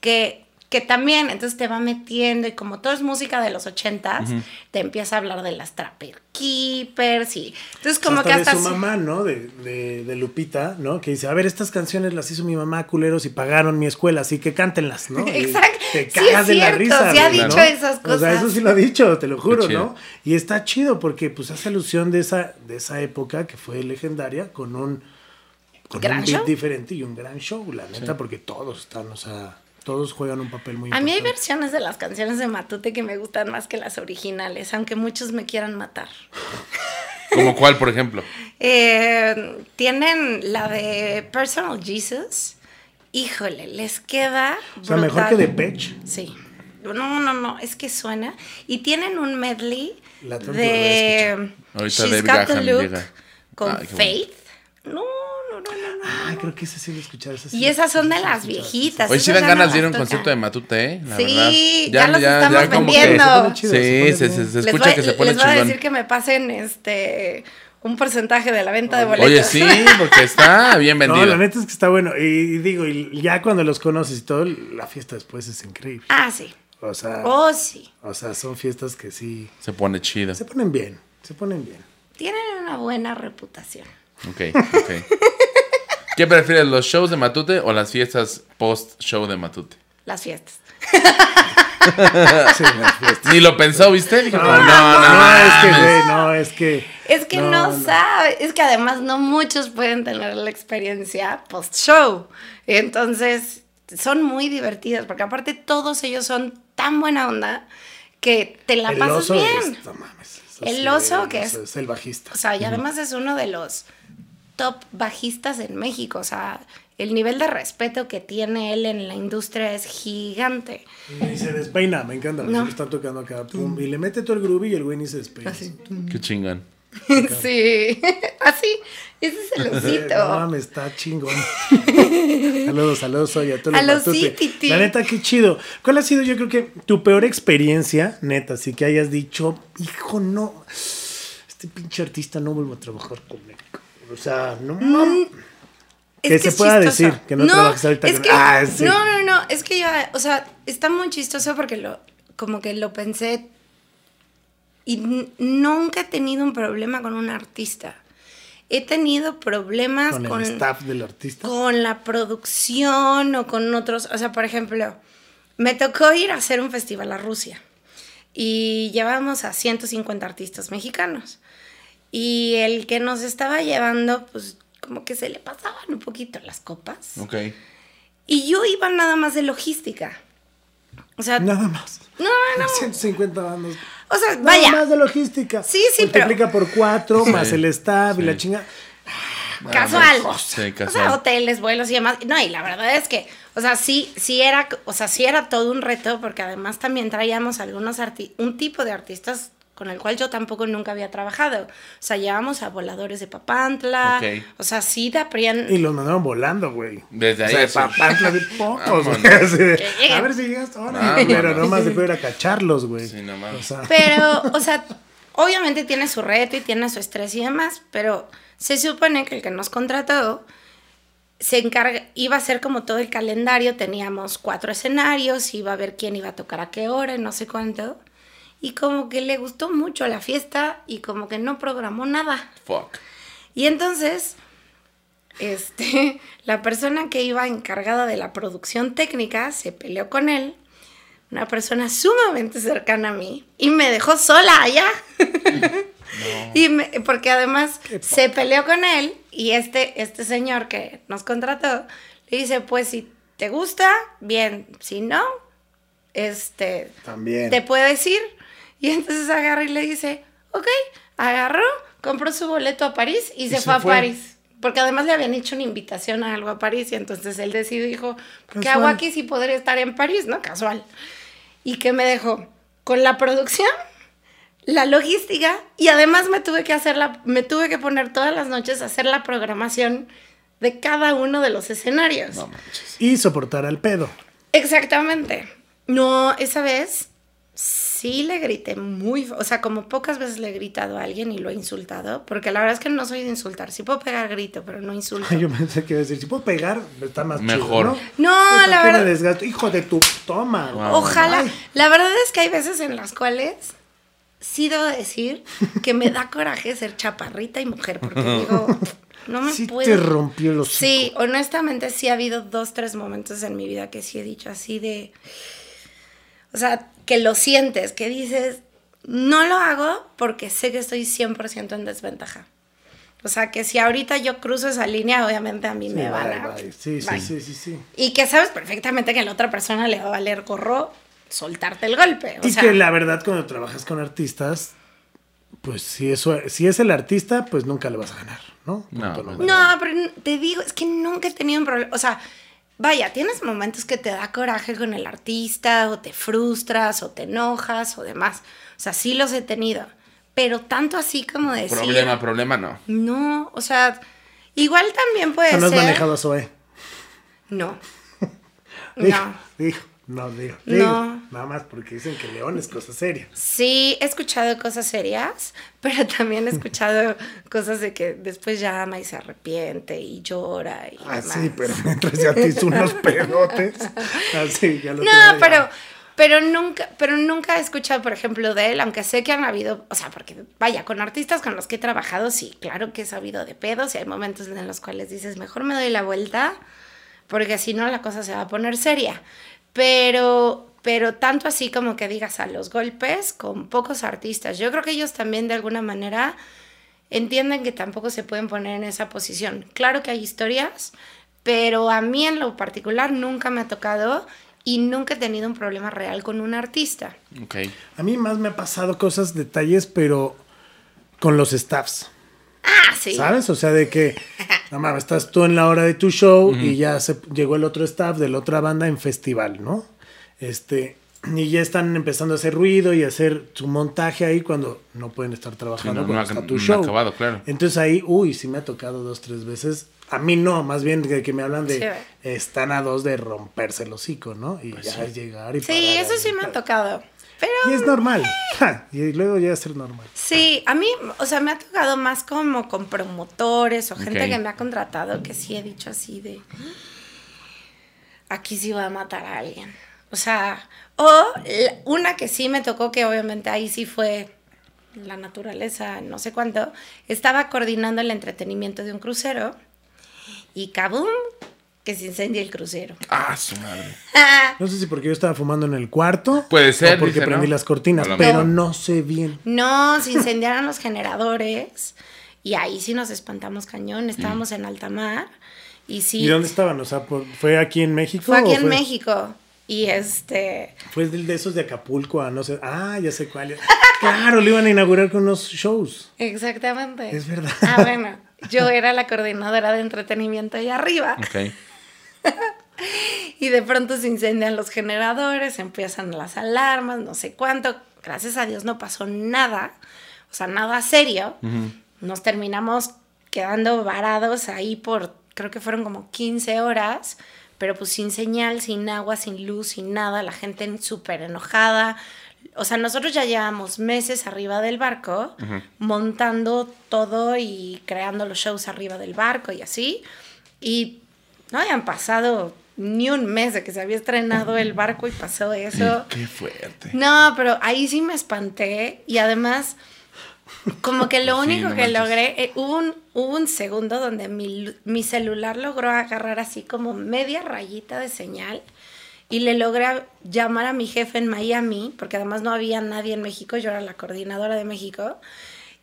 que, que también, entonces te va metiendo y como todo es música de los ochentas, te empieza a hablar de las Trapper Keepers y entonces como hasta que de hasta... su sí- mamá, ¿no? De, de, de Lupita, ¿no? Que dice, a ver, estas canciones las hizo mi mamá, culeros, y pagaron mi escuela, así que cántenlas, ¿no? Y Exacto. Te Sí, cagas es de la risa. sí ha dicho ¿no? esas O sea, cosas. eso sí lo ha dicho, te lo juro. ¿no? Y está chido porque pues hace alusión de esa, de esa época que fue legendaria con un, con ¿Gran un beat show? diferente y un gran show, la neta, porque todos están, o sea, todos juegan un papel muy A mí hay importante. versiones de las canciones de Matute que me gustan más que las originales, aunque muchos me quieran matar. ¿Como cuál, por ejemplo? Eh, tienen la de Personal Jesus. Híjole, les queda. O sea, mejor que de Pech. Sí. No, no, no, es que suena. Y tienen un medley La de Ahorita She's David Got the Gahan Look llega. con Ay, qué bueno. Faith. No, no, no, no, no. Ay, creo que ese sí lo escuchar. ese sí Y esas son de las viejitas. Hoy sí dan ya ganas de ir a un concierto de. Matute, ¿eh? La Sí, verdad. ya los estamos como que vendiendo. Se pone chido, Sí, se pone se, se, se Les escucha voy- que se pone les voy a chingón. decir que me pasen este un porcentaje de la venta de boletos. Oye, sí, porque está bien vendido. No, la neta es que está bueno. Y, y digo, y ya cuando los conoces y todo, la fiesta después es increíble. Ah, sí. O sea, Oh, sí. o sea, son fiestas que sí Se pone chido. se ponen bien. Se ponen bien. Tienen una buena reputación. Ok, ok. ¿Qué prefieres, los shows de Matute o las fiestas post-show de Matute? Las fiestas. Sí, las fiestas. Ni lo pensó, ¿viste? Dijo, No, no, no, no, es que, mames". güey, no, es que. Es que no, sabe, es que además no muchos pueden tener la experiencia post-show. Entonces, son muy divertidas, porque aparte todos ellos son tan buena onda que te la El pasas oso bien. es- no mames, El sí, oso el que oso es- el bajista. O sea, y además es uno de los top bajistas en México. O sea, el nivel de respeto que tiene él en la industria es gigante. Y se despeina, me encanta. No. Están tocando acá. pum, y le mete todo el groovy y el güey ni se despeina. Qué chingón. sí, así, ese es el osito. No mames, está chingón. saludos, saludos hoy a todos A los. Tititi. La neta, qué chido. ¿Cuál ha sido, yo creo que, tu peor experiencia, neta? Así que hayas dicho, hijo, no. Este pinche artista no vuelvo a trabajar con él. O sea, no mames. Es Que se es pueda chistoso. decir que no trabajas ahorita es con- que, Ah, sí. No, no, no, es que yo, o sea, está muy chistoso porque lo, como que lo pensé y nunca he tenido un problema con un artista. He tenido problemas Con con, el staff del artista. con la producción o con otros, o sea, por ejemplo, me tocó ir a hacer un festival a Rusia y llevamos a 150 artistas mexicanos. Y el que nos estaba llevando, pues como que se le pasaban un poquito las copas. Ok. Y yo iba nada más de logística. O sea, Nada más. no, no. 150 bandas. O sea, Nada vaya. más de logística. Sí, sí, pero- Multiplica por cuatro, más el staff y la chinga. casual. Sí, O sea, casual. hoteles, vuelos y demás. No, y la verdad es que, o sea, sí, sí era, o sea, sí era todo un reto, porque además también traíamos algunos arti un tipo de artistas con el cual yo tampoco nunca había trabajado. O sea, llevamos a voladores de Papantla. O sea, sí da aprien- Y los mandaron volando, güey. Desde ahí O sea, así. Papantla de pocos, güey. De. A ver si llegas ahora. Pero nomás se puede ir a cacharlos, güey. Sí, no. O sea, Pero, o sea, obviamente tiene su reto y tiene su estrés y demás, pero se supone que el que nos contrató se encarga, iba a ser como todo el calendario, teníamos cuatro escenarios, iba a ver quién iba a tocar a qué hora y no sé cuánto. Y como que le gustó mucho la fiesta y como que no programó nada. Fuck. Y entonces, este, la persona que iba encargada de la producción técnica se peleó con él, una persona sumamente cercana a mí, y me dejó sola allá. Y me- porque además se peleó con él y este, este señor que nos contrató le dice, pues si te gusta, bien, si no, este, También. te puedes ir. Y entonces agarra y le dice, ok, agarró, compró su boleto a París y, se, se fue a fue. París. Porque además le habían hecho una invitación a algo a París y entonces él decidió, dijo, ¿qué Casual. hago aquí si podría estar en París? ¿No? Casual. ¿Y qué me dejó? Con la producción, la logística y además me tuve que hacer la, me tuve que poner todas las noches a hacer la programación de cada uno de los escenarios. No. Y soportar al pedo. Exactamente. No, esa vez sí le grité muy, o sea, como pocas veces le he gritado a alguien y lo he insultado, porque la verdad es que no soy de insultar, sí puedo pegar grito, pero no insulto. Yo pensé que iba a decir, si puedo pegar, está más Mejor. chido, ¿no? No, ¿Para la verdad, desgasto? Hijo de tu toma. Wow. ojalá, Ay. la verdad es que hay veces en las cuales sí debo decir que me da coraje ser chaparrita y mujer, porque digo, no me Sí puedo. te rompió los Sí, honestamente sí ha habido dos, tres momentos en mi vida que sí he dicho así de... O sea, que lo sientes, que dices, no lo hago porque sé que estoy 100% en desventaja. O sea, que si ahorita yo cruzo esa línea, obviamente a mí Sí, me van a... Sí, sí, sí, sí, sí. Y que sabes perfectamente que a la otra persona le va a valer gorro soltarte el golpe. O y sea, que la verdad, cuando trabajas con artistas, pues si eso, si es el artista, pues nunca le vas a ganar, ¿no? No, No, pero te digo, es que nunca he tenido un problema. O sea, vaya, tienes momentos que te da coraje con el artista, o te frustras, o te enojas, o demás. O sea, sí los he tenido. Pero tanto así como decir. Problema, problema no. No, o sea, igual también puede uno. ¿No has ser. manejado a Zoe? No. Dijo, No. dijo, no, digo, No. digo. Nada más porque dicen que León es cosa seria. Sí, he escuchado cosas serias, pero también he escuchado cosas de que después llama y se arrepiente y llora y Ah, demás. sí, pero mientras ya te hizo unos pedotes. Así, ya lo No, ya. pero, pero nunca, pero nunca he escuchado, por ejemplo, de él, aunque sé que han habido, o sea, porque vaya, con artistas con los que he trabajado, sí, claro que he sabido de pedos y hay momentos en los cuales dices, mejor me doy la vuelta, porque si no la cosa se va a poner seria. Pero, pero tanto así como que digas a los golpes con pocos artistas. Yo creo que ellos también de alguna manera entienden que tampoco se pueden poner en esa posición. Claro que hay historias, pero a mí en lo particular nunca me ha tocado y nunca he tenido un problema real con un artista. Ok. A mí más me ha pasado cosas, detalles, pero con los staffs. Ah, sí. ¿Sabes? O sea, de que, no mames, estás tú en la hora de tu show y ya se llegó el otro staff de la otra banda en festival, ¿no? Este, y ya están empezando a hacer ruido y a hacer su montaje ahí cuando no pueden estar trabajando Sí, no, cuando no está tu no ha show. acabado, claro. Entonces ahí, uy, sí me ha tocado dos, tres veces. A mí no, más bien de que me hablan de Sí. están a dos de romperse el hocico, ¿no? Y ya es llegar y Pues Sí, parar eso ahí. sí me ha tocado. Pero Y es normal. Ja, y luego ya es ser normal. sí, a mí, o sea, me ha tocado más como con promotores o gente que me ha contratado que sí he dicho así de, aquí sí va a matar a alguien. O sea, o una que sí me tocó, que obviamente ahí sí fue la naturaleza, no sé cuánto, estaba coordinando el entretenimiento de un crucero y ¡cabum! Que se incendia el crucero. Ah, su madre. No sé si porque yo estaba fumando en el cuarto. Puede ser, O porque dice, prendí ¿no? las cortinas, pero mejor. no sé bien. No, se incendiaron los generadores y ahí sí nos espantamos cañón. Estábamos en alta mar y sí. ¿Y dónde estaban? O sea, por- ¿fue aquí en México? Fue aquí en México. Y este. Fue de esos de Acapulco a no sé. Ah, ya sé cuál. Claro, lo iban a inaugurar con unos shows. Exactamente. Es verdad. Ah, bueno. Yo era la coordinadora de entretenimiento ahí arriba. Ok. Y de pronto se incendian los generadores, empiezan las alarmas, no sé cuánto. Gracias a Dios no pasó nada. O sea, nada serio. Nos terminamos quedando varados ahí por, creo que fueron como 15 horas, pero pues sin señal, sin agua, sin luz, sin nada. La gente súper enojada. O sea, nosotros ya llevamos meses arriba del barco, montando todo y creando los shows arriba del barco y así. Y no habían pasado ni un mes de que se había estrenado el barco y pasó eso. Qué fuerte. No, pero ahí sí me espanté y además como que lo Sí, único no que manches. logré, eh, hubo, un, hubo un segundo donde mi, mi celular logró agarrar así como media rayita de señal y le logré llamar a mi jefe en Miami, porque además no había nadie en México, yo era la coordinadora de México,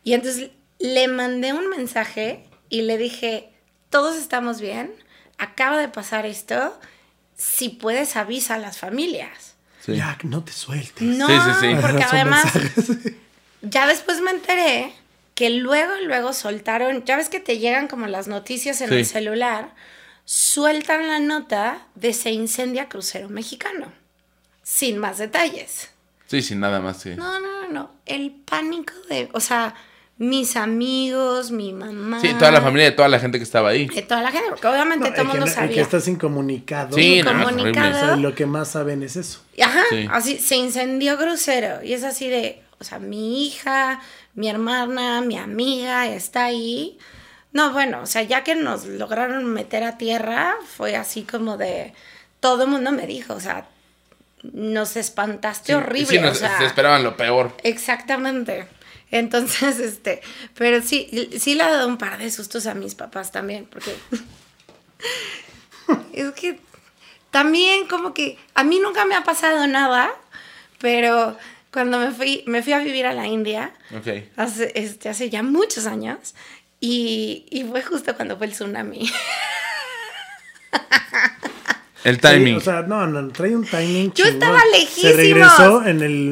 y entonces le mandé un mensaje y le dije, todos estamos bien, acaba de pasar esto, si puedes avisa a las familias. Sí. Jack, no te sueltes. No, Sí, sí, sí. porque además ya después me enteré que luego, luego soltaron, ya ves que te llegan como las noticias en Sí. el celular, sueltan la nota de se incendia crucero mexicano, sin más detalles. Sí, sin nada más, sí. No, no, no, no, el pánico de, o sea, mis amigos, mi mamá. Sí, toda la familia de toda la gente que estaba ahí. De toda la gente, porque obviamente No, todo el que, mundo no- el que sabía. estás incomunicado. Sí, no, es Incomunicado. horrible. O sea, lo que más saben es eso. Ajá, Sí. así se incendió crucero y es así de, o sea, mi hija, mi hermana, mi amiga está ahí. No, bueno, o sea, ya que nos lograron meter a tierra, fue así como de, todo el mundo me dijo, o sea, nos espantaste horrible, Sí, nos, o sea, se esperaban lo peor. exactamente. Entonces, este, pero sí, sí le ha dado un par de sustos a mis papás también, porque es que también como que a mí nunca me ha pasado nada, pero cuando me fui, me fui a vivir a la India, Ok. hace, este, hace ya muchos años, y, y fue justo cuando fue el tsunami. El Sí, timing. o sea, no, no, trae un timing Yo chingón. estaba Se lejísimos. regresó en el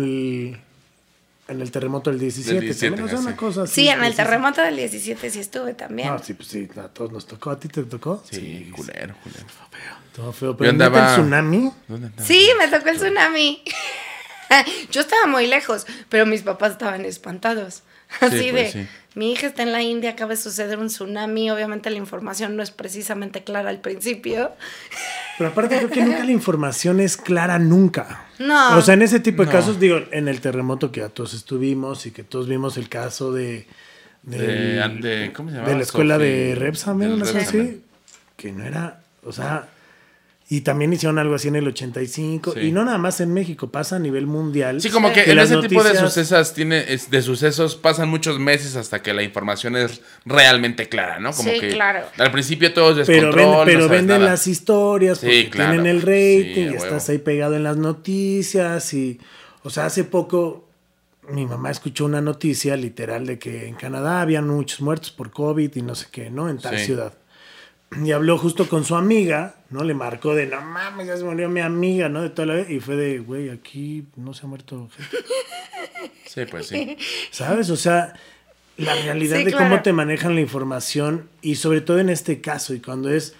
en el terremoto del 17. Del 17, también, o sea, sí. una cosa así. Sí, en el sí, terremoto del 17 sí estuve también. No, sí, pues sí, a todos nos tocó. ¿A ti te tocó? sí, culero, culero. Todo feo. Pero andaba- ¿neta el tsunami. ¿Dónde andaba? Sí, me tocó el tsunami. Yo estaba muy lejos, pero mis papás estaban espantados. Así pues, de, sí. Mi hija está en la India, acaba de suceder un tsunami, obviamente la información no es precisamente clara al principio. Pero aparte creo que nunca la información es clara nunca. No. O sea, en ese tipo de No. casos, digo, en el terremoto que ya todos estuvimos y que todos vimos el caso de... De- del- de- ¿cómo se llamaba? De la escuela Sophie- de Repsamen, cosa Repsamen. así. Que no era, o sea... Y también hicieron algo así en el 85. Sí. Y no nada más en México, pasa a nivel mundial. Sí, como que Que en ese tipo de sucesos tiene, de sucesos pasan muchos meses hasta que la información es realmente clara, ¿no? Como Sí, que claro. al principio todo es Pero, descontrol, ven- pero sabes venden nada. las historias Sí, porque claro. tienen el rating y estás ahí pegado en las noticias y o sea hace poco mi mamá escuchó una noticia literal de que en Canadá habían muchos muertos por COVID y no sé qué, ¿no? En tal Sí. ciudad. Y habló justo con su amiga, ¿no? Le marcó de, no mames, ya se murió mi amiga, ¿no? De toda la vez. Y fue de, güey, aquí no se ha muerto gente. Sí, pues sí. ¿Sabes? O sea, la realidad Sí, de claro. cómo te manejan la información y sobre todo en este caso y cuando es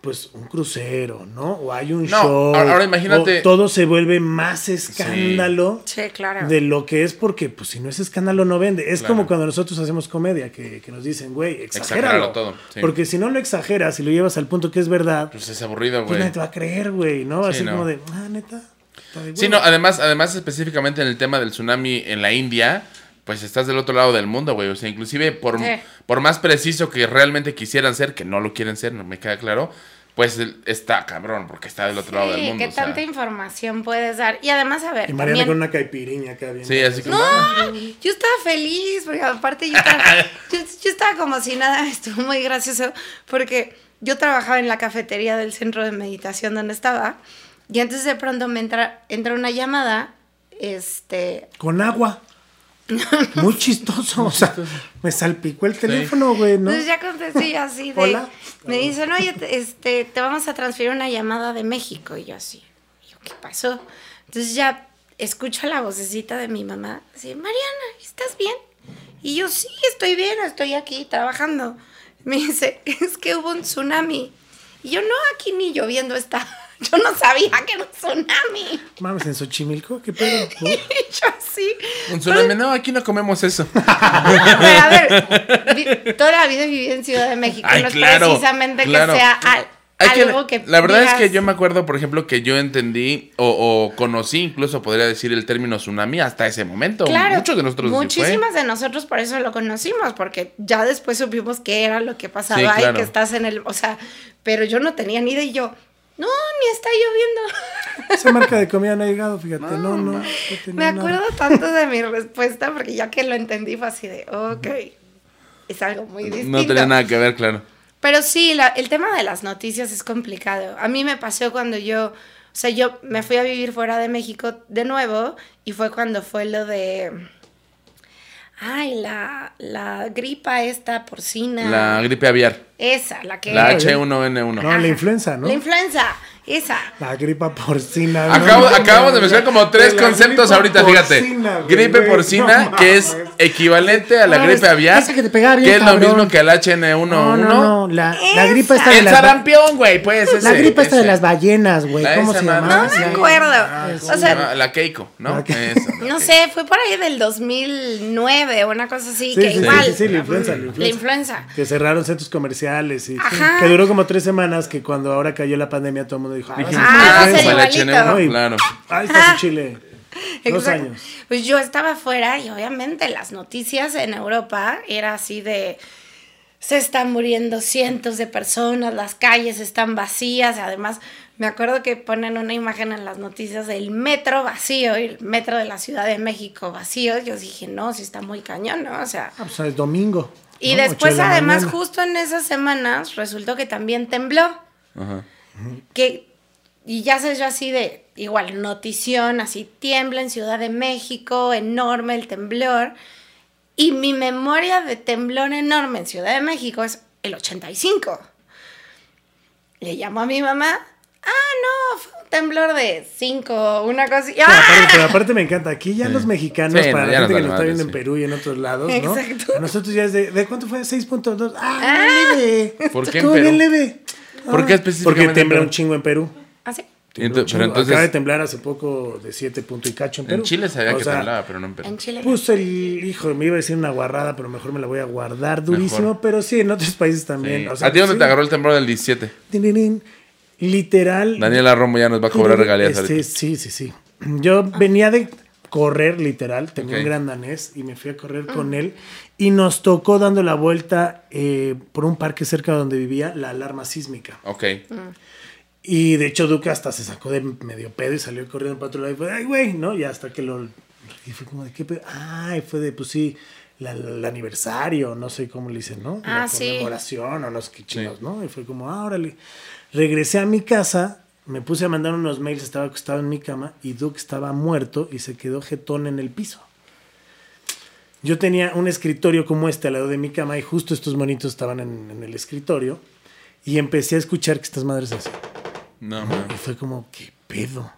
pues un crucero, ¿no? O hay un No, show. ahora- imagínate- o todo se vuelve más escándalo Sí, claro. de lo que es porque pues si no es escándalo no vende. Es Claro. como cuando nosotros hacemos comedia que, que nos dicen, güey, Exagéralo todo, sí. Porque si no lo exageras y lo llevas al punto que es verdad, Pues es aburrido, pues güey. nadie te va a creer, güey, ¿no? Va a Sí, ser no. como de, ah, neta. de Sí, huevo". no, además, además específicamente en el tema del tsunami en la India, pues estás del otro lado del mundo, güey. O sea, inclusive por, Sí. por más preciso que realmente quisieran ser, que no lo quieren ser, no me queda claro, pues está cabrón, porque está del otro lado del mundo. ¿qué o sea. tanta información puedes dar? Y además, a ver, Y Mariana también- con una caipiriña acá bien. Sí, así como... No, yo estaba feliz, porque aparte yo estaba, yo, yo estaba como si nada, estuvo muy gracioso, porque yo trabajaba en la cafetería del centro de meditación donde estaba, y entonces de pronto me entra, entra una llamada, este, Con agua. Muy chistoso. O sea, me salpicó el teléfono, güey, ¿no? entonces ya contesté yo así de, Hola. me dicen, oye, te- este, te vamos a transferir una llamada de México, y yo así, y yo, ¿qué pasó? Entonces ya escucho la vocecita de mi mamá, así, Mariana, ¿estás bien? Y yo, sí, estoy bien, estoy aquí trabajando. Me dice, es que hubo un tsunami. Y yo, no, aquí ni lloviendo está. Yo no sabía que era un tsunami. Mames, en Xochimilco, ¿qué pedo? Y yo así. Un tsunami, no, aquí no comemos eso. Pero a ver, toda la vida viví en Ciudad de México. Ay, no es claro, precisamente claro. que sea al- Hay que- algo que. la verdad es que yo me acuerdo, por ejemplo, que yo entendí o, o conocí, incluso podría decir el término tsunami hasta ese momento. Claro, Muchos de nosotros sí muchísimas de nosotros por eso lo conocimos, porque ya después supimos qué era lo que pasaba Sí, y que estás en el, o sea, pero yo no tenía ni idea y yo, No, ni está lloviendo. Esa marca de comida no ha llegado, fíjate. No, no. Me nada. acuerdo tanto de mi respuesta porque ya que lo entendí fue así de, ok, es algo muy distinto. No tenía nada que ver, claro. Pero sí, la- el tema de las noticias es complicado. A mí me pasó cuando yo, o sea, yo me fui a vivir fuera de México de nuevo y fue cuando fue lo de, ay, la, la gripa esta porcina. La gripe aviar. Esa, la que... La H1N1. No, la influenza, ¿no? La influenza, esa. La gripa porcina. ¿no? Acabo- acabamos de mencionar como tres conceptos ahorita, fíjate. porcina, güey, gripe porcina, no que es equivalente a la No, gripe aviar, esa que te pegaba bien, que es lo mismo que el H1N1. No, no, no. La, la gripa esta de El las. sarampión, güey, pues ese. La gripa esta de las ballenas, güey. La ¿Cómo se llama? No me acuerdo. Ah, o ¿cómo se sea, llama? La Keiko, ¿no? No sé, fue por ahí del 2009 o una cosa así, Sí, que igual. sí, la influenza, la influenza. Que cerraron centros comerciales y que duró como tres semanas que cuando ahora cayó la pandemia todo el mundo dijo, ah, Dijimos, va a ser Ah, va a influenza. ser como el igualito. H1N1, Ay. claro. Ahí está su chile. Dos años. Pues yo estaba afuera y obviamente las noticias en Europa era así de se están muriendo cientos de personas, las calles están vacías, además me acuerdo que ponen una imagen en las noticias del metro vacío, el metro de la Ciudad de México vacío, yo dije, no, sí está muy cañón, ¿no? O sea, Ah, pues es domingo. y ¿no? después de además mañana. justo en esas semanas resultó que también tembló Ajá. que y ya sé yo así de igual notición así tiembla en Ciudad de México enorme el temblor y mi memoria de temblor enorme en Ciudad de México es el 85 le llamo a mi mamá ah no fue un temblor de 5 una cosa. Pero ¡Ah! aparte, pero aparte me encanta. Aquí ya los mexicanos, Sí, para no, la gente que nos está viendo en sí. Perú y en otros lados, ¿no? Exacto. A nosotros ya es de, ¿de cuánto fue? 6.2. Ah, leve. ¿Por qué en Estuvo Perú? bien leve. ¿Por qué Ah, específicamente Porque en tembla un chingo en Perú. ¿Ah, sí? Y ento- Un chingo. pero entonces, Acaba de temblar hace poco de 7 punto y cacho en Perú. en Chile sabía O que sea, temblaba, pero no en Perú. en Chile Pues el hijo, me iba a decir una guarrada, pero mejor me la voy a guardar durísimo. Mejor. Pero sí, en otros países Sí. también. O sea, ¿A ti dónde sí. te agarró el temblor del 17? Tirirín. Literal. Daniela Romo ya nos va a cobrar regalías Este, sí, sí, sí. Yo venía de correr, literal. Tenía un gran danés y me fui a correr con él. Y nos tocó dando la vuelta eh, por un parque cerca de donde vivía la alarma sísmica. Ok. Y de hecho, Duque hasta se sacó de medio pedo y salió corriendo para otro lado. Y fue, ay, güey, ¿no? Y hasta que lo. Y fue como de qué pedo. Ay, fue de, pues sí, la- el aniversario, no sé cómo le dicen, ¿no? Ah, la sí. conmemoración o no sé qué chinos, ¿no? Y fue como, ah, órale. Regresé a mi casa, me puse a mandar unos mails, estaba acostado en mi cama y Duke estaba muerto y se quedó jetón en el piso. Yo tenía un escritorio como este al lado de mi cama y justo estos monitos estaban en, en el escritorio y empecé a escuchar que estas madres hacían. No, Y fue como, ¿qué pedo?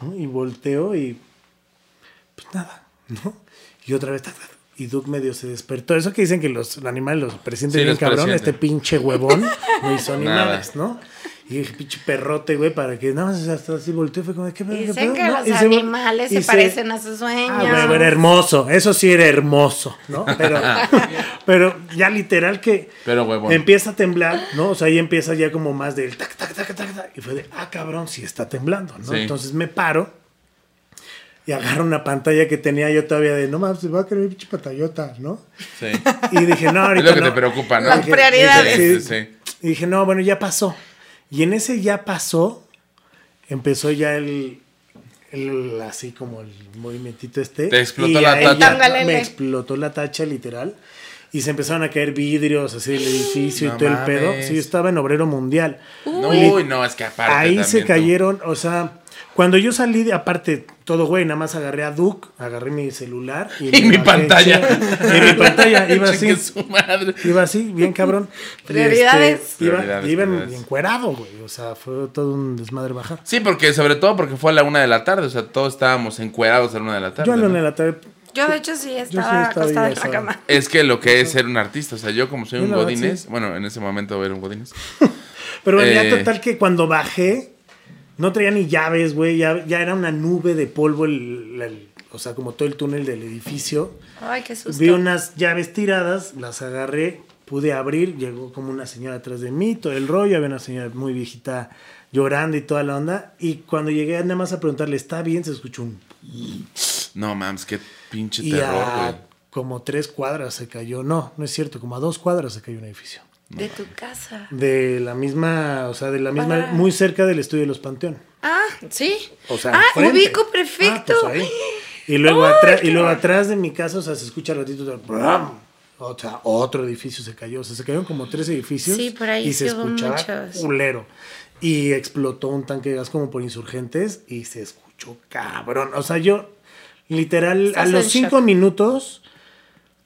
¿No? Y volteo y. Pues nada, ¿no? Y otra vez. Y Duke medio se despertó. Eso que dicen que los animales los presienten Sí, bien los cabrón. presienten. Este pinche huevón no hizo ni Nada. ¿no? Y dije, pinche perrote, güey, para que nada más hasta así volteó. Fue como, ¿qué pedo? qué Dicen pedo? que ¿No? los Y se- animales se, parecen a sus sueños. Ah, güey, era hermoso. Eso sí era hermoso, ¿no? Pero, pero ya literal que Pero huevón. empieza a temblar, ¿no? O sea, ahí empieza ya como más del tac, tac, tac, tac, tac. Y fue de, ah, cabrón, sí está temblando, ¿no? Sí. Entonces me paro y agarro una pantalla que tenía yo todavía de, no mames, se va a caer mi pinche pantallota, ¿no? Sí. Y dije, no, Es ahorita lo que no. te preocupa, ¿no? Las Dije- prioridades. dije, Sí, sí, sí. Y dije, no, bueno, ya pasó. Y en ese ya pasó, empezó ya el, el- así como el movimientito este. Te explotó y la ahí tacha. ya. Me explotó la tacha, literal. Y se empezaron a caer vidrios así del edificio No y todo el pedo. Sí, yo estaba en obrero mundial. No, uy, no, es que aparte. Ahí se tú. cayeron, o sea, cuando yo salí, de, aparte, todo güey, nada más agarré a Duke, agarré mi celular Y mi pantalla. y mi pantalla, iba así. Chingue su madre. Iba así, bien cabrón. Prioridades. este, iba Prioridades, iba prioridades. encuerado, güey. O sea, fue todo un desmadre bajar. Sí, porque sobre todo porque fue a la una de la tarde. O sea, todos estábamos encuerados a la una de la tarde. Yo a la ¿no? una de la tarde. Yo, de hecho, sí sí estaba estaba acostada en la cama. Es que lo que es ser un artista. O sea, yo como soy un godines. sí. Bueno, en ese momento era un godines. Pero bueno, ya Eh. total que cuando bajé, no traía ni llaves, güey. Ya, ya era una nube de polvo, el, el- o sea, como todo el túnel del edificio. Ay, qué susto. Vi unas llaves tiradas, las agarré, pude abrir, llegó como una señora atrás de mí, todo el rollo, había una señora muy viejita llorando y toda la onda. Y cuando llegué nada más a preguntarle, ¿está bien? Se escuchó un... No mames, qué pinche Y terror, a güey. como tres cuadras se cayó, no, no es cierto, como a dos cuadras se cayó un edificio. De tu casa. De la misma, o sea, de la misma, muy cerca del estudio de los Panteón. Ah, sí. O sea, ah, ubico perfecto. Ah, pues ahí. Y luego, atrás, y luego atrás de mi casa, o sea, se escucha el ratito de ¡bram! O sea, otro edificio se cayó. O sea, se cayeron como tres edificios. Sí, por ahí Y se escuchaba muchos. culero. Y explotó un tanque de gas como por insurgentes y se escuchó cabrón. O sea, yo, literal, a los cinco shock. minutos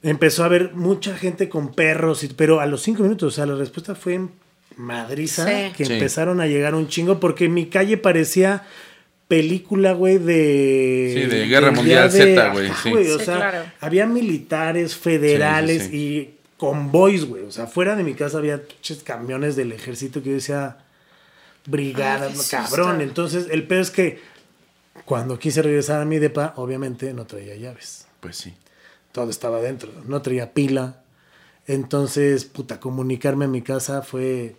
empezó a haber mucha gente con perros. y- pero a los cinco minutos, o sea, la respuesta fue madriza. Sí. Que Sí. empezaron a llegar un chingo porque mi calle parecía película, güey, de... Sí, de Guerra Mundial de- Z, güey, sí. O Sí, sea, claro. había militares federales Sí, sí, y convoys, güey. O sea, fuera de mi casa había camiones del ejército que yo decía brigada, Ay, qué no, susto. cabrón. Entonces, el peor es que cuando quise regresar a mi depa, obviamente no traía llaves. Pues sí. Todo estaba dentro. No traía pila. Entonces, puta, comunicarme a mi casa fue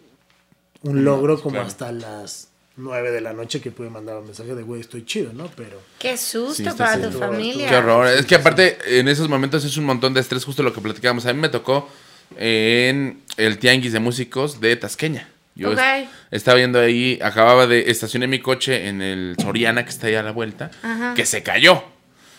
un logro como claro. hasta las 9 de la noche que pude mandar un mensaje de, güey, estoy chido, ¿no? Pero... Qué susto Sí, para tu familia. Qué horror. Es que aparte, en esos momentos es un montón de estrés, justo lo que platicábamos. A mí me tocó en el Tianguis de Músicos de Tasqueña. Yo estaba viendo ahí, acababa de estacioné mi coche en el Soriana, que está ahí a la vuelta, Ajá. que se cayó.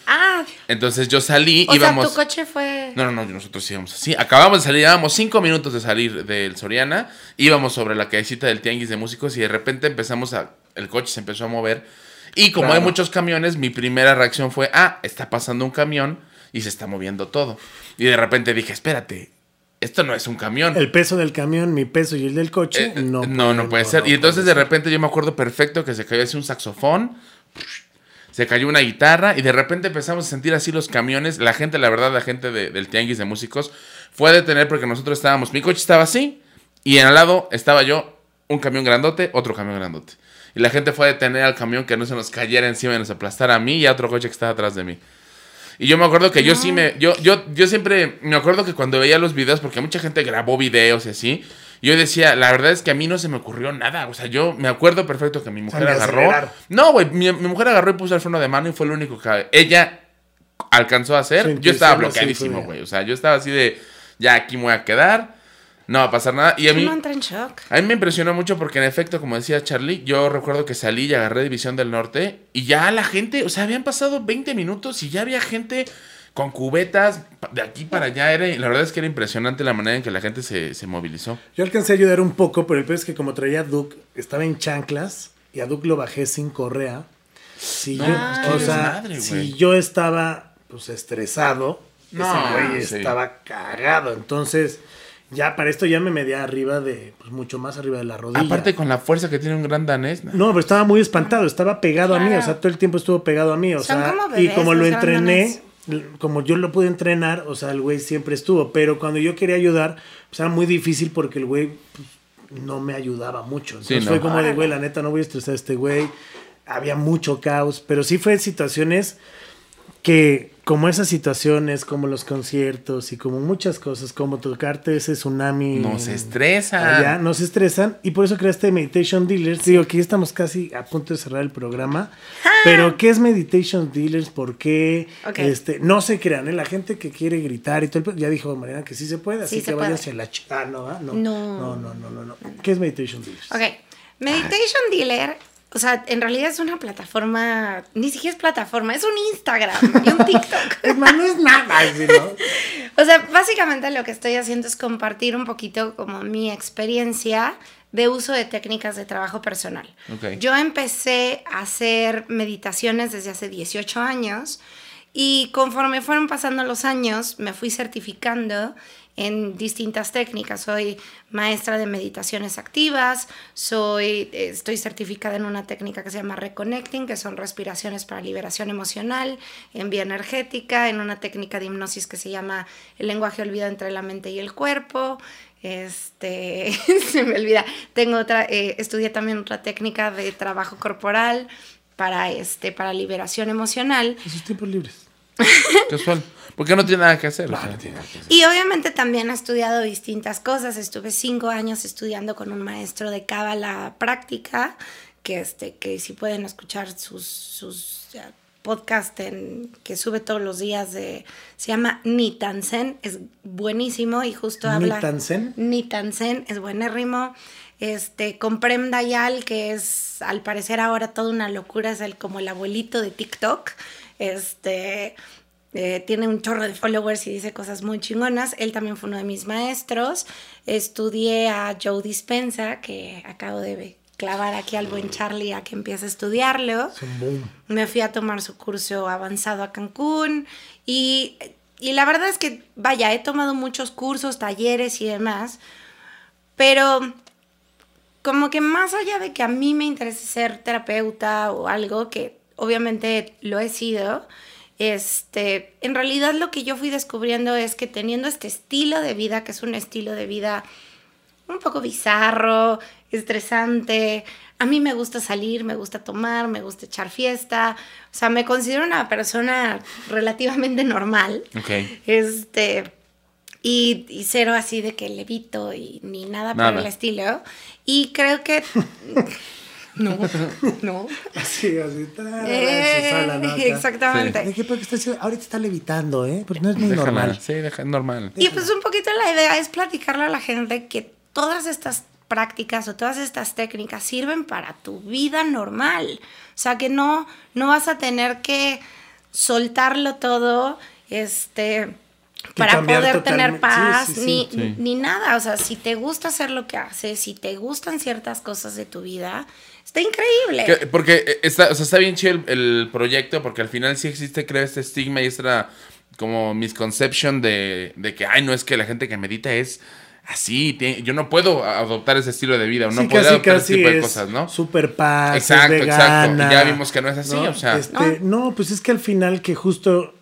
Ah, Entonces yo salí, o íbamos... sea, tu coche fue... No, no, no, nosotros íbamos así. Acabamos de salir, íbamos cinco minutos de salir del Soriana, íbamos sobre la callecita del Tianguis de Músicos y de repente empezamos a. El coche se empezó a mover. Y como Claro. hay muchos camiones, mi primera reacción fue: ah, está pasando un camión y se está moviendo todo. Y de repente dije: espérate, esto no es un camión. El peso del camión, mi peso y el del coche, Eh, no, no, no, puede ser. y entonces de repente yo me acuerdo perfecto que se cayó así un saxofón, se cayó una guitarra y de repente empezamos a sentir así los camiones. La gente, la verdad, la gente de- del tianguis de músicos fue a detener porque nosotros estábamos, mi coche estaba así y en al lado estaba yo, un camión grandote, otro camión grandote. Y la gente fue a detener al camión que no se nos cayera encima y nos aplastara a mí y a otro coche que estaba atrás de mí. Y yo me acuerdo que yo sí me. Yo, yo, yo siempre. Me acuerdo que cuando veía los videos, porque mucha gente grabó videos y así. Yo decía, la verdad es que a mí no se me ocurrió nada. O sea, yo me acuerdo perfecto que mi mujer agarró. acelerar. No, güey. Mi, mi mujer agarró y puso el freno de mano y fue lo único que ella alcanzó a hacer. Yo estaba bloqueadísimo, güey. O sea, yo estaba así de. Ya aquí me voy a quedar. No va a pasar nada. Y a mí. Uno entra en shock. A mí me impresionó mucho porque en efecto, como decía Charlie, yo recuerdo que salí y agarré División del Norte y ya la gente, o sea, habían pasado 20 minutos y ya había gente con cubetas de aquí para allá. Era, la verdad es que era impresionante la manera en que la gente se, se movilizó. Yo alcancé a ayudar un poco, pero el peor es que como traía a Duke, estaba en chanclas y a Duke lo bajé sin correa. Si yo, Ah, o qué sea, desmadre, güey. si yo estaba pues estresado, No, ese güey sí. estaba cagado. Entonces, ya para esto ya me medía arriba de, pues mucho más arriba de la rodilla. Aparte con la fuerza que tiene un gran danés. ¿no? No, pero estaba muy espantado, estaba pegado a mí, o sea, todo el tiempo estuvo pegado a mí, o Son sea, como y como lo entrené, como yo lo pude entrenar, o sea, el güey siempre estuvo, pero cuando yo quería ayudar, pues era muy difícil porque el güey pues, no me ayudaba mucho. Entonces Sí, no. fue como de, güey, la neta, no voy a estresar a este güey. Había mucho caos, pero sí fue situaciones que, como esas situaciones, como los conciertos y como muchas cosas, como tocarte ese tsunami. No se estresa. Allá, no se estresan y por eso creaste Meditation Dealers. Digo que ya estamos casi a punto de cerrar el programa. Pero, ¿qué es Meditation Dealers? ¿Por qué? Este, no se crean, ¿eh? la gente que quiere gritar y todo el Ya dijo Mariana que sí se puede, así Sí que se vayan hacia la ch- Ah, no, ah, no. No. No, no, no, no, no. ¿Qué es Meditation Dealers? Ok. Meditation Dealer, o sea, en realidad es una plataforma, ni siquiera es plataforma, es un Instagram y un TikTok. Es más, no es nada, ¿no? O sea, básicamente lo que estoy haciendo es compartir un poquito como mi experiencia de uso de técnicas de trabajo personal. Ok. Yo empecé a hacer meditaciones desde hace 18 años y conforme fueron pasando los años me fui certificando en distintas técnicas. Soy maestra de meditaciones activas, soy, eh, estoy certificada en una técnica que se llama Reconnecting, que son respiraciones para liberación emocional, en vía energética, en una técnica de hipnosis que se llama el lenguaje olvidado entre la mente y el cuerpo. Este, se me olvida. Tengo otra, eh, estudié también otra técnica de trabajo corporal para, este, para liberación emocional. En sus tiempos libres. Casual. Porque no tiene nada que hacer. o sea. Y obviamente también he estudiado distintas cosas. Estuve cinco años estudiando con un maestro de cábala práctica, que, este, que si pueden escuchar sus, sus podcast en, que sube todos los días de se llama Nitansen, es buenísimo y justo habla ¿Nitansen? Nitansen es buenérrimo. Este, con Prem Dayal, que es al parecer ahora toda una locura, es el, como el abuelito de TikTok. Este, eh, tiene un chorro de followers y dice cosas muy chingonas. Él también fue uno de mis maestros. Estudié a Joe Dispensa, que acabo de clavar aquí al buen Charlie a que empiece a estudiarlo. Me fui a tomar su curso avanzado a Cancún y, y la verdad es que, vaya, he tomado muchos cursos, talleres y demás, pero como que más allá de que a mí me interese ser terapeuta o algo, que obviamente lo he sido, este, en realidad lo que yo fui descubriendo es que teniendo este estilo de vida, que es un estilo de vida un poco bizarro, estresante. A mí me gusta salir, me gusta tomar, me gusta echar fiesta. O sea, me considero una persona relativamente normal. Ok. Este. Y, y cero así de que levito y ni nada, Nada. por el estilo. Y creo que. No, no. Así, así. tarara, Eh, exactamente. Ay, ¿qué- por qué está? Ahorita está levitando, ¿eh? Porque no es muy Déjala. normal. Sí, deja, normal. Y pues un poquito la idea es platicarle a la gente que todas estas prácticas o todas estas técnicas sirven para tu vida normal. O sea, que no, no vas a tener que soltarlo todo, este para poder tener paz, Sí, sí, sí. ni, Sí. ni nada. O sea, si te gusta hacer lo que haces, si te gustan ciertas cosas de tu vida, está increíble. Que- Porque eh, está, o sea, está bien chido el, el proyecto, porque al final sí existe, creo, este estigma y esta como misconception de, de que, ay, no es que la gente que medita es así, tiene- yo no puedo adoptar ese estilo de vida, o no Sí, puedo casi, adoptar ese casi tipo de es cosas, ¿no? Super paz, Exacto, es exacto. vegana, Y ya vimos que no es así, o sea. Este, no, pues es que al final que justo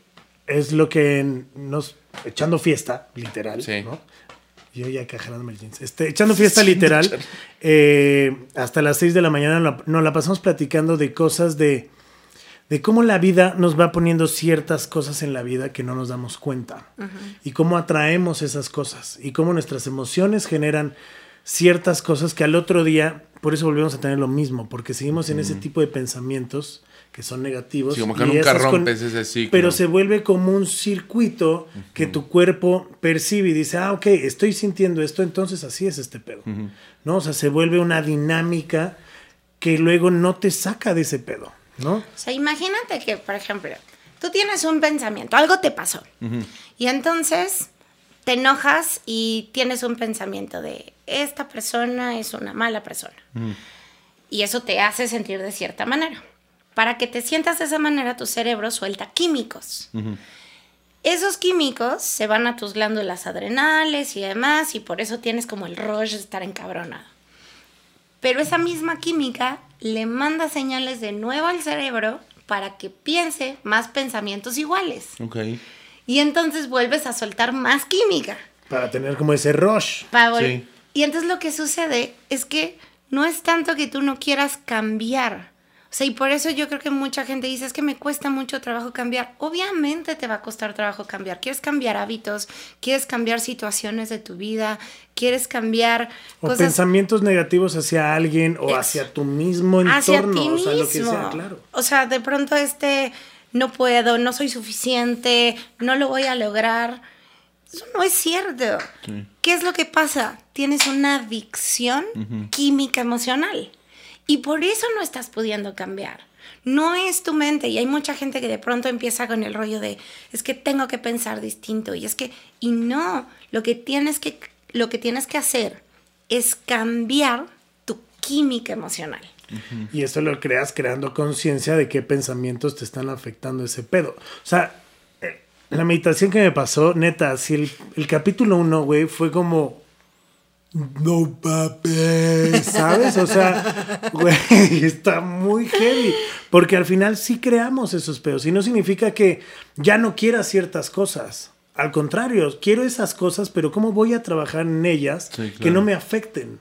es lo que nos... Echando fiesta, literal, Sí. ¿no? Yo ya cajándome el jeans. Este, echando fiesta literal, eh, hasta las 6 de la mañana nos la pasamos platicando de cosas de, de cómo la vida nos va poniendo ciertas cosas en la vida que no nos damos cuenta. Y cómo atraemos esas cosas. Y cómo nuestras emociones generan ciertas cosas que al otro día, por eso volvemos a tener lo mismo, porque seguimos en ese tipo de pensamientos que son negativos. Sí, como que y nunca esas rompes ese ciclo. Pero se vuelve como un circuito que tu cuerpo percibe y dice, ah, ok, estoy sintiendo esto, entonces así es este pedo. ¿No? O sea, se vuelve una dinámica que luego no te saca de ese pedo, ¿no? O sea, imagínate que, por ejemplo, tú tienes un pensamiento, algo te pasó. Y entonces te enojas y tienes un pensamiento de, esta persona es una mala persona. Y eso te hace sentir de cierta manera. Para que te sientas de esa manera, tu cerebro suelta químicos. Esos químicos se van a tus glándulas adrenales y demás, y por eso tienes como el rush de estar encabronado. Pero esa misma química le manda señales de nuevo al cerebro para que piense más pensamientos iguales. Ok. Y entonces vuelves a soltar más química. Para tener como ese rush. para Sí. Y entonces lo que sucede es que no es tanto que tú no quieras cambiar. O sea, y por eso yo creo que mucha gente dice, es que me cuesta mucho trabajo cambiar. Obviamente te va a costar trabajo cambiar. Quieres cambiar hábitos, quieres cambiar situaciones de tu vida, quieres cambiar O cosas pensamientos negativos hacia alguien o Es- hacia tu mismo entorno. hacia ti o sea, lo que sea, claro. O sea, de pronto este, no puedo, no soy suficiente, no lo voy a lograr. Eso no es cierto. ¿Qué es lo que pasa? Tienes una adicción química emocional. Y por eso no estás pudiendo cambiar. No es tu mente. Y hay mucha gente que de pronto empieza con el rollo de, es que tengo que pensar distinto. Y es que, y no, lo que tienes que, lo que, tienes que hacer es cambiar tu química emocional. Y eso lo creas creando conciencia de qué pensamientos te están afectando ese pedo. O sea, eh, la meditación que me pasó, neta, si el, el capítulo 1, güey, fue como. No papi, ¿sabes? O sea, güey, está muy heavy. Porque al final sí creamos esos pedos. Y no significa que ya no quieras ciertas cosas. Al contrario, quiero esas cosas, pero ¿cómo voy a trabajar en ellas Sí, que no me afecten?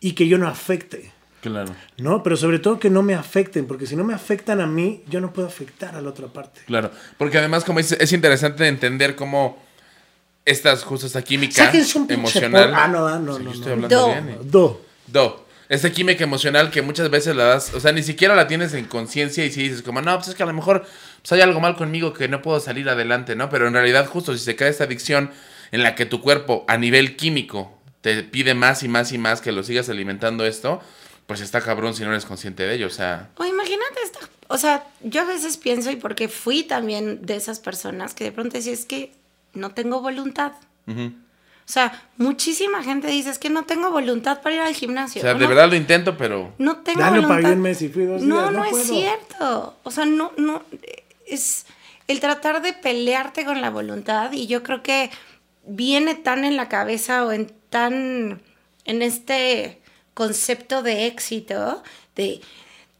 Y que yo no afecte. Claro. ¿no? Pero sobre todo que no me afecten, porque si no me afectan a mí, yo no puedo afectar a la otra parte. Claro. Porque además, como dices, es interesante entender cómo estas, justo esta química emocional. por- Ah, no, ah, no, Sí, no, yo no. estoy hablando Do. bien. eh. Do. Do. esta química emocional que muchas veces la das, o sea, ni siquiera la tienes en conciencia y si dices como, no, pues es que a lo mejor pues hay algo mal conmigo que no puedo salir adelante, ¿no? Pero en realidad justo si se cae esta adicción en la que tu cuerpo a nivel químico te pide más y más y más que lo sigas alimentando esto, pues está cabrón si no eres consciente de ello, o sea... O imagínate esta, o sea, yo a veces pienso y porque fui también de esas personas que de pronto decía, es que no tengo voluntad. O sea, muchísima gente dice, es que no tengo voluntad para ir al gimnasio. O sea, ¿no? de verdad lo intento, pero... No tengo Ya lo voluntad. pagué un mes y fui dos no, días, no, no es puedo. cierto. O sea, no, no, es el tratar de pelearte con la voluntad y yo creo que viene tan en la cabeza o en tan, en este concepto de éxito, de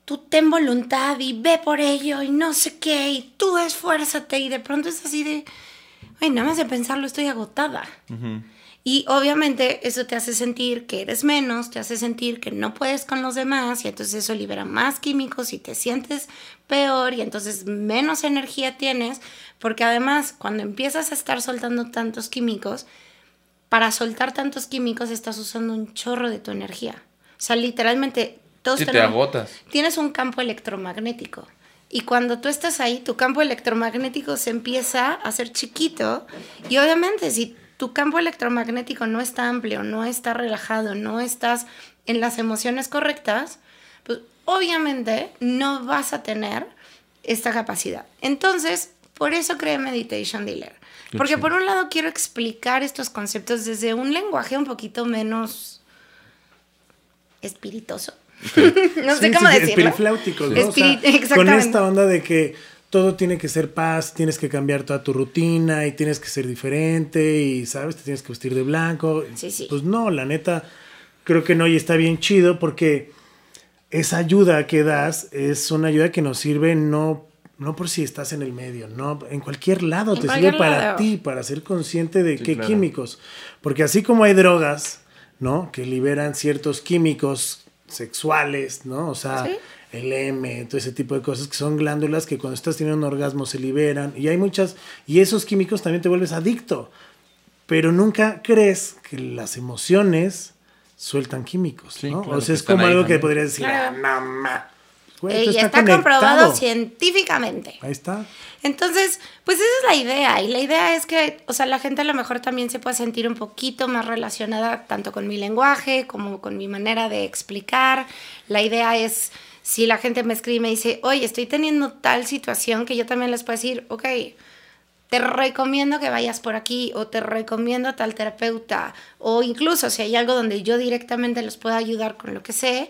tú ten voluntad y ve por ello y no sé qué y tú esfuérzate y de pronto es así de, ay, nada más de pensarlo estoy agotada. Y obviamente eso te hace sentir que eres menos, te hace sentir que no puedes con los demás y entonces eso libera más químicos y te sientes peor y entonces menos energía tienes, porque además cuando empiezas a estar soltando tantos químicos, para soltar tantos químicos estás usando un chorro de tu energía. O sea, literalmente todos Sí, te tenemos- agotas. tienes un campo electromagnético. Y cuando tú estás ahí, tu campo electromagnético se empieza a hacer chiquito. Y obviamente, si tu campo electromagnético no está amplio, no está relajado, no estás en las emociones correctas, pues obviamente no vas a tener esta capacidad. Entonces, por eso creé Meditation Dealer. Porque por un lado quiero explicar estos conceptos desde un lenguaje un poquito menos espirituoso. no sé Sí, cómo sí, decirlo. espirifláuticos, ¿no? O sea, con esta onda de que todo tiene que ser paz, tienes que cambiar toda tu rutina y tienes que ser diferente y, ¿sabes? Te tienes que vestir de blanco. Sí, sí. Pues no, la neta, creo que no y está bien chido porque esa ayuda que das es una ayuda que nos sirve no, no por si estás en el medio, no, en cualquier lado En te cualquier sirve para lado. ti, para ser consciente de Sí, qué claro. químicos. Porque así como hay drogas, ¿no? Que liberan ciertos químicos sexuales, ¿no? O sea, Sí. el M, todo ese tipo de cosas que son glándulas que cuando estás teniendo un orgasmo se liberan. Y hay muchas, y esos químicos también te vuelves adicto. Pero nunca crees que las emociones sueltan químicos, Sí, ¿no? claro, o sea, es como algo que podrías decir, Claro. "Ah, no, ma". Güey, Eh, y está comprobado científicamente. Ahí está. Entonces, pues esa es la idea. Y la idea es que, o sea, la gente a lo mejor también se pueda sentir un poquito más relacionada tanto con mi lenguaje como con mi manera de explicar. La idea es, si la gente me escribe y me dice, oye, estoy teniendo tal situación que yo también les puedo decir, ok, te recomiendo que vayas por aquí o te recomiendo a tal terapeuta o incluso si hay algo donde yo directamente los pueda ayudar con lo que sé,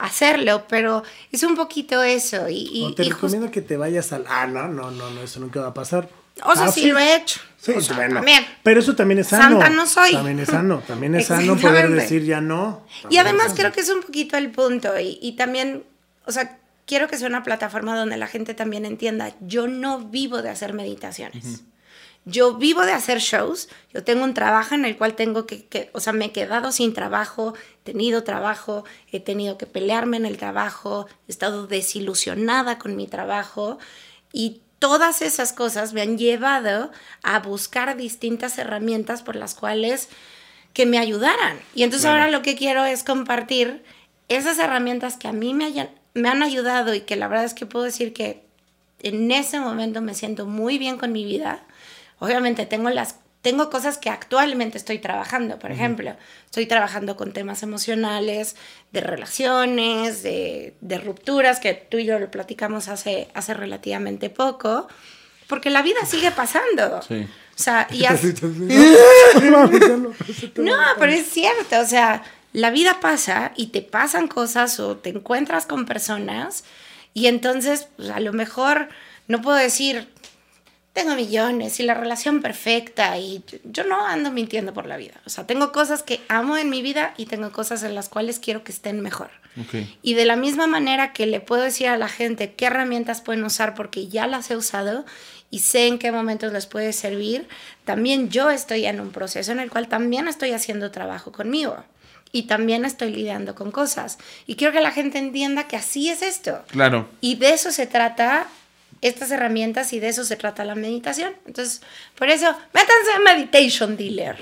hacerlo, pero es un poquito eso y, y, o te y recomiendo que te vayas al... Ah, no, no, no, no, eso nunca va a pasar. o sea, Ah, sí, lo he hecho. Sí, O sea, bueno. también. Pero eso también es sano. Santa no soy. También es sano. También es sano poder decir ya no. Y También además es creo que es un poquito el punto y, y también, o sea, quiero que sea una plataforma donde la gente también entienda, yo no vivo de hacer meditaciones. Yo vivo de hacer shows, yo tengo un trabajo en el cual tengo que, que, o sea, me he quedado sin trabajo, he tenido trabajo, he tenido que pelearme en el trabajo, he estado desilusionada con mi trabajo y todas esas cosas me han llevado a buscar distintas herramientas por las cuales que me ayudaran. Y entonces Claro. ahora lo que quiero es compartir esas herramientas que a mí me, hayan- me han ayudado y que la verdad es que puedo decir que en ese momento me siento muy bien con mi vida. Obviamente tengo las tengo cosas que actualmente estoy trabajando, por ejemplo, estoy trabajando con temas emocionales, de relaciones, de, de rupturas, que tú y yo lo platicamos hace, hace relativamente poco, porque la vida sigue pasando. Sí. O sea, y no, pero es cierto, o sea, la vida pasa y te pasan cosas o te encuentras con personas y entonces pues, a lo mejor no puedo decir, tengo millones y la relación perfecta y yo- no ando mintiendo por la vida. O sea, tengo cosas que amo en mi vida y tengo cosas en las cuales quiero que estén mejor. Ok. Y de la misma manera que le puedo decir a la gente qué herramientas pueden usar porque ya las he usado y sé en qué momentos les puede servir, también yo estoy en un proceso en el cual también estoy haciendo trabajo conmigo y también estoy lidiando con cosas. Y quiero que la gente entienda que así es esto. Claro. Y de eso se trata estas herramientas y de eso se trata la meditación. Entonces, por eso, métanse a Meditation Dealer.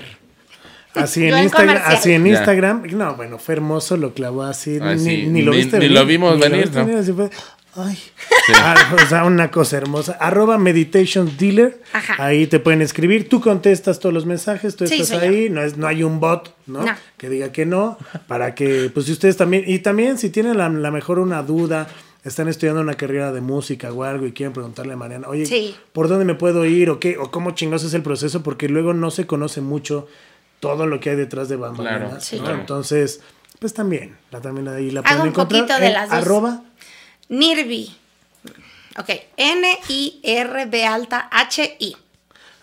Así en, Instagram, así en. Instagram. No, bueno, fue hermoso, lo clavó así. Ay, ni, sí, ni lo ni- viste ni venir. lo vimos Ni lo venir, viste ¿no? así fue, Ay. Ah, o sea, una cosa hermosa. Arroba Meditation Dealer. Ajá. Ahí te pueden escribir. Tú contestas todos los mensajes. Tú Sí, estás ahí. No, es, no hay un bot, ¿no? No. Que diga que no. Para que, pues, si ustedes también. Y también, si tienen la, la mejor una duda. Están estudiando una carrera de música o algo y quieren preguntarle a Mariana, oye, Sí. ¿por dónde me puedo ir? ¿O qué? ¿O cómo chingados es el proceso? Porque luego no se conoce mucho todo lo que hay detrás de bambalinas. Claro, Sí, ¿no? claro. Entonces, pues también, la, también ahí la Hago pueden un encontrar. poquito de en las dos. Arroba Nirvi. Ok, N-I-R-B alta H-I.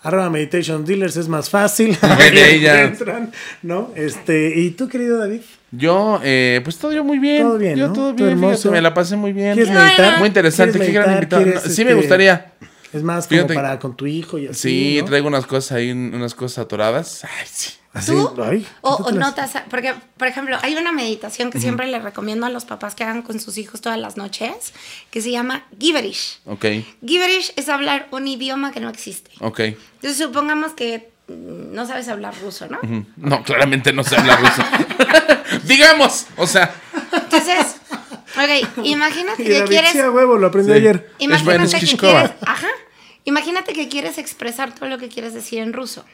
Arroba Meditation Dealers es más fácil. Entran, ¿no? Este, ¿y tú, querido David? Yo, eh, pues todo yo muy bien. Todo bien, Yo ¿no? todo Todo bien, fíjate, me la pasé muy bien. ¿Quieres meditar? Muy interesante, ¿Quieres qué gran invitado. ¿Quieres, Sí me este, gustaría. Es más como Fíjate. para con tu hijo y así. Sí, ¿no? traigo unas cosas ahí, un- unas cosas atoradas. Ay, sí. Así, ¿Tú? ay, o, o notas, porque, por ejemplo, hay una meditación que siempre le recomiendo a los papás que hagan con sus hijos todas las noches, que se llama Giverish. Ok, Giverish es hablar un idioma que no existe. ok. Entonces, supongamos que no sabes hablar ruso, ¿no? No, claramente no sé hablar ruso. Digamos, o sea, Entonces, ok, imagínate Y que David, quieres... huevo, lo aprendí Sí. ayer. Imagínate Es que quieres... Ajá. Imagínate que quieres expresar todo lo que quieres decir en ruso.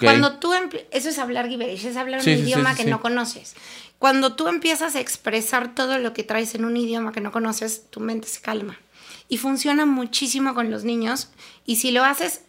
Cuando tú eso es hablar gibberish, es hablar Sí, un sí, idioma sí, que no conoces. Cuando tú empiezas a expresar todo lo que traes en un idioma que no conoces, tu mente se calma. Y funciona muchísimo con los niños. Y si lo haces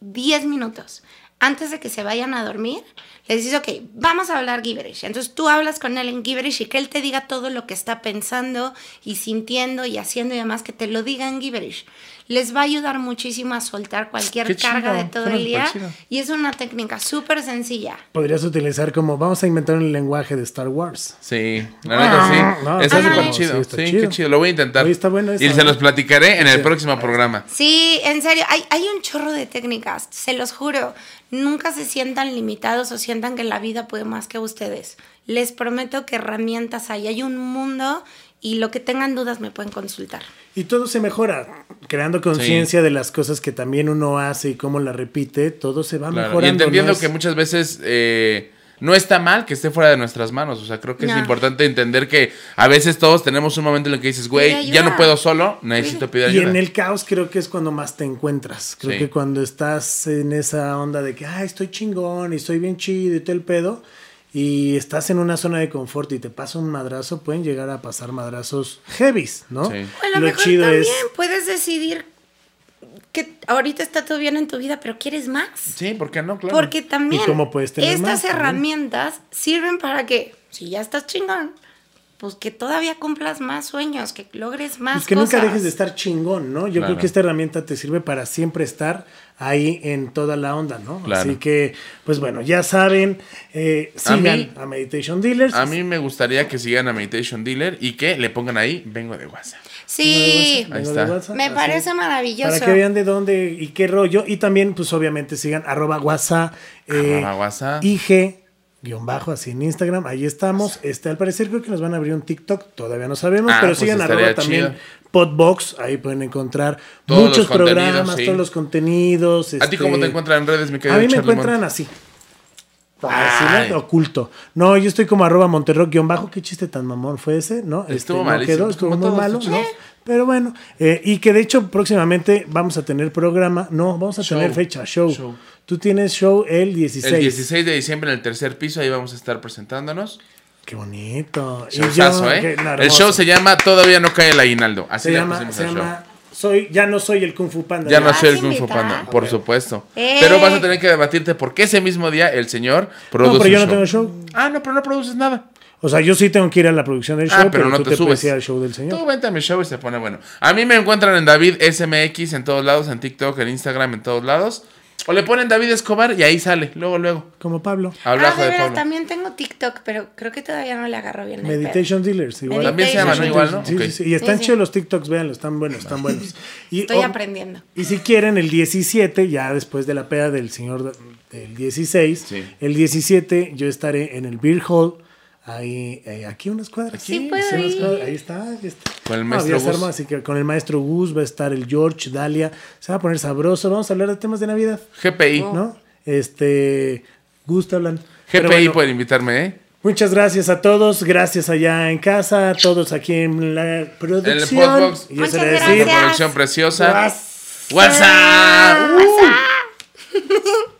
10 minutos antes de que se vayan a dormir, le dices, ok, vamos a hablar gibberish. Entonces tú hablas con él en gibberish y que él te diga todo lo que está pensando y sintiendo y haciendo y demás, que te lo diga en gibberish. Les va a ayudar muchísimo a soltar cualquier Qué carga chido, de todo el día. Y es una técnica súper sencilla. Podrías utilizar como, vamos a inventar un lenguaje de Star Wars. Sí, la neta sí. no, está sí, súper chido. sí, Sí, está qué chido. chido. Lo voy a intentar. Está bueno y se los platicaré en el próximo programa. Sí, en serio, hay, hay un chorro de técnicas, se los juro. Nunca se sientan limitados o sientan que la vida puede más que ustedes. Les prometo que herramientas hay. Hay un mundo y lo que tengan dudas me pueden consultar. Y todo se mejora, creando conciencia de las cosas que también uno hace y cómo la repite, todo se va Claro, mejorando. Y entendiendo ¿no? Es- que muchas veces eh, no está mal que esté fuera de nuestras manos. O sea, creo que es importante entender que a veces todos tenemos un momento en el que dices, güey, ya no puedo solo, necesito pedir Y ayuda. en el caos creo que es cuando más te encuentras. Creo Sí. que cuando estás en esa onda de que, ay, estoy chingón y estoy bien chido y todo el pedo, y estás en una zona de confort y te pasa un madrazo, pueden llegar a pasar madrazos heavies, ¿no? Sí. O a lo, Lo mejor chido también es... puedes decidir que ahorita está todo bien en tu vida, pero quieres más. Sí, ¿por qué no? Claro. Porque también ¿Y cómo puedes tener estas más también? herramientas sirven para que, si ya estás chingón, pues que todavía cumplas más sueños, que logres más Pues que cosas. nunca dejes de estar chingón, ¿no? Yo Claro. creo que esta herramienta te sirve para siempre estar ahí en toda la onda, ¿no? Claro. Así que, pues bueno, ya saben, eh, A sigan mí- a, Meditation Dealers. A mí me gustaría que sigan a Meditation Dealer y que le pongan ahí, vengo de WhatsApp. Sí, Ahí Vengo está. de WhatsApp, me así. parece maravilloso. Para que vean de dónde y qué rollo. Y también, pues obviamente, sigan arroba WhatsApp, eh, Arroba WhatsApp. IG, guion bajo, así en Instagram. Ahí estamos. Este, al parecer creo que nos van a abrir un TikTok. Todavía no sabemos, Ah, pero pues sigan arroba también chido. Podbox. Ahí pueden encontrar Todos muchos programas, sí. todos los contenidos. ¿A ti cómo este, te encuentran en redes, mi querido A mí me Charlie encuentran así. Así, ¿no? oculto. No, yo estoy como arroba Monterrock guion bajo. ¿Qué chiste tan mamón fue ese? ¿No? Este, Estuvo no malísimo, quedó, estuvo muy malo, ¿no? Pero bueno, eh, y que de hecho próximamente vamos a tener programa. No, vamos a Show. tener fecha, show. Show. Tú tienes show el 16. El 16 de diciembre en el tercer piso, ahí vamos a estar presentándonos. Qué bonito. Y Showzazo, yo, ¿eh? qué el show se llama Todavía no cae el aguinaldo. Así se le llama, se llama soy, ya no soy el Kung Fu Panda. Ya no soy el Kung Fu? Panda, por supuesto. Eh. Pero vas a tener que debatirte porque ese mismo día el señor produce No, pero yo no tengo show. Ah, no, pero no produces nada. O sea, yo sí tengo que ir a la producción del show, Ah, pero no tú te te subes. ir al show del señor. Tú vente a mi show y se pone bueno. A mí me encuentran en David SMX en todos lados, en TikTok, en Instagram, en todos lados. O le ponen David Escobar y ahí sale, luego, luego. Como Pablo. Habla ah, de de veras, Pablo. también tengo TikTok, pero creo que todavía no le agarro bien el. Meditation Dealers, igual. También se llama, ¿no? Igual, ¿no? Sí, sí, sí. Y están Sí, sí. chidos los TikToks, véanlos, están buenos, están buenos. Y, Estoy o- aprendiendo. Y si quieren, el 17, ya después de la peda del señor de- del 16, Sí. el 17 yo estaré en el Beer Hall, Ahí, eh, aquí unas cuadras. Aquí, sí, puedo. Ahí está, ahí está. Con el maestro Gus. Así que con el maestro Gus va a estar el George, Dalia. Se va a poner sabroso. Vamos a hablar de temas de Navidad. GPI. Oh. ¿No? Este. Gus te hablan. GPI bueno, pueden invitarme, ¿eh? Muchas gracias a todos, gracias allá en casa, a todos aquí en la producción. En el Podbox. Muchas gracias. Producción preciosa. WhatsApp. WhatsApp. Uh.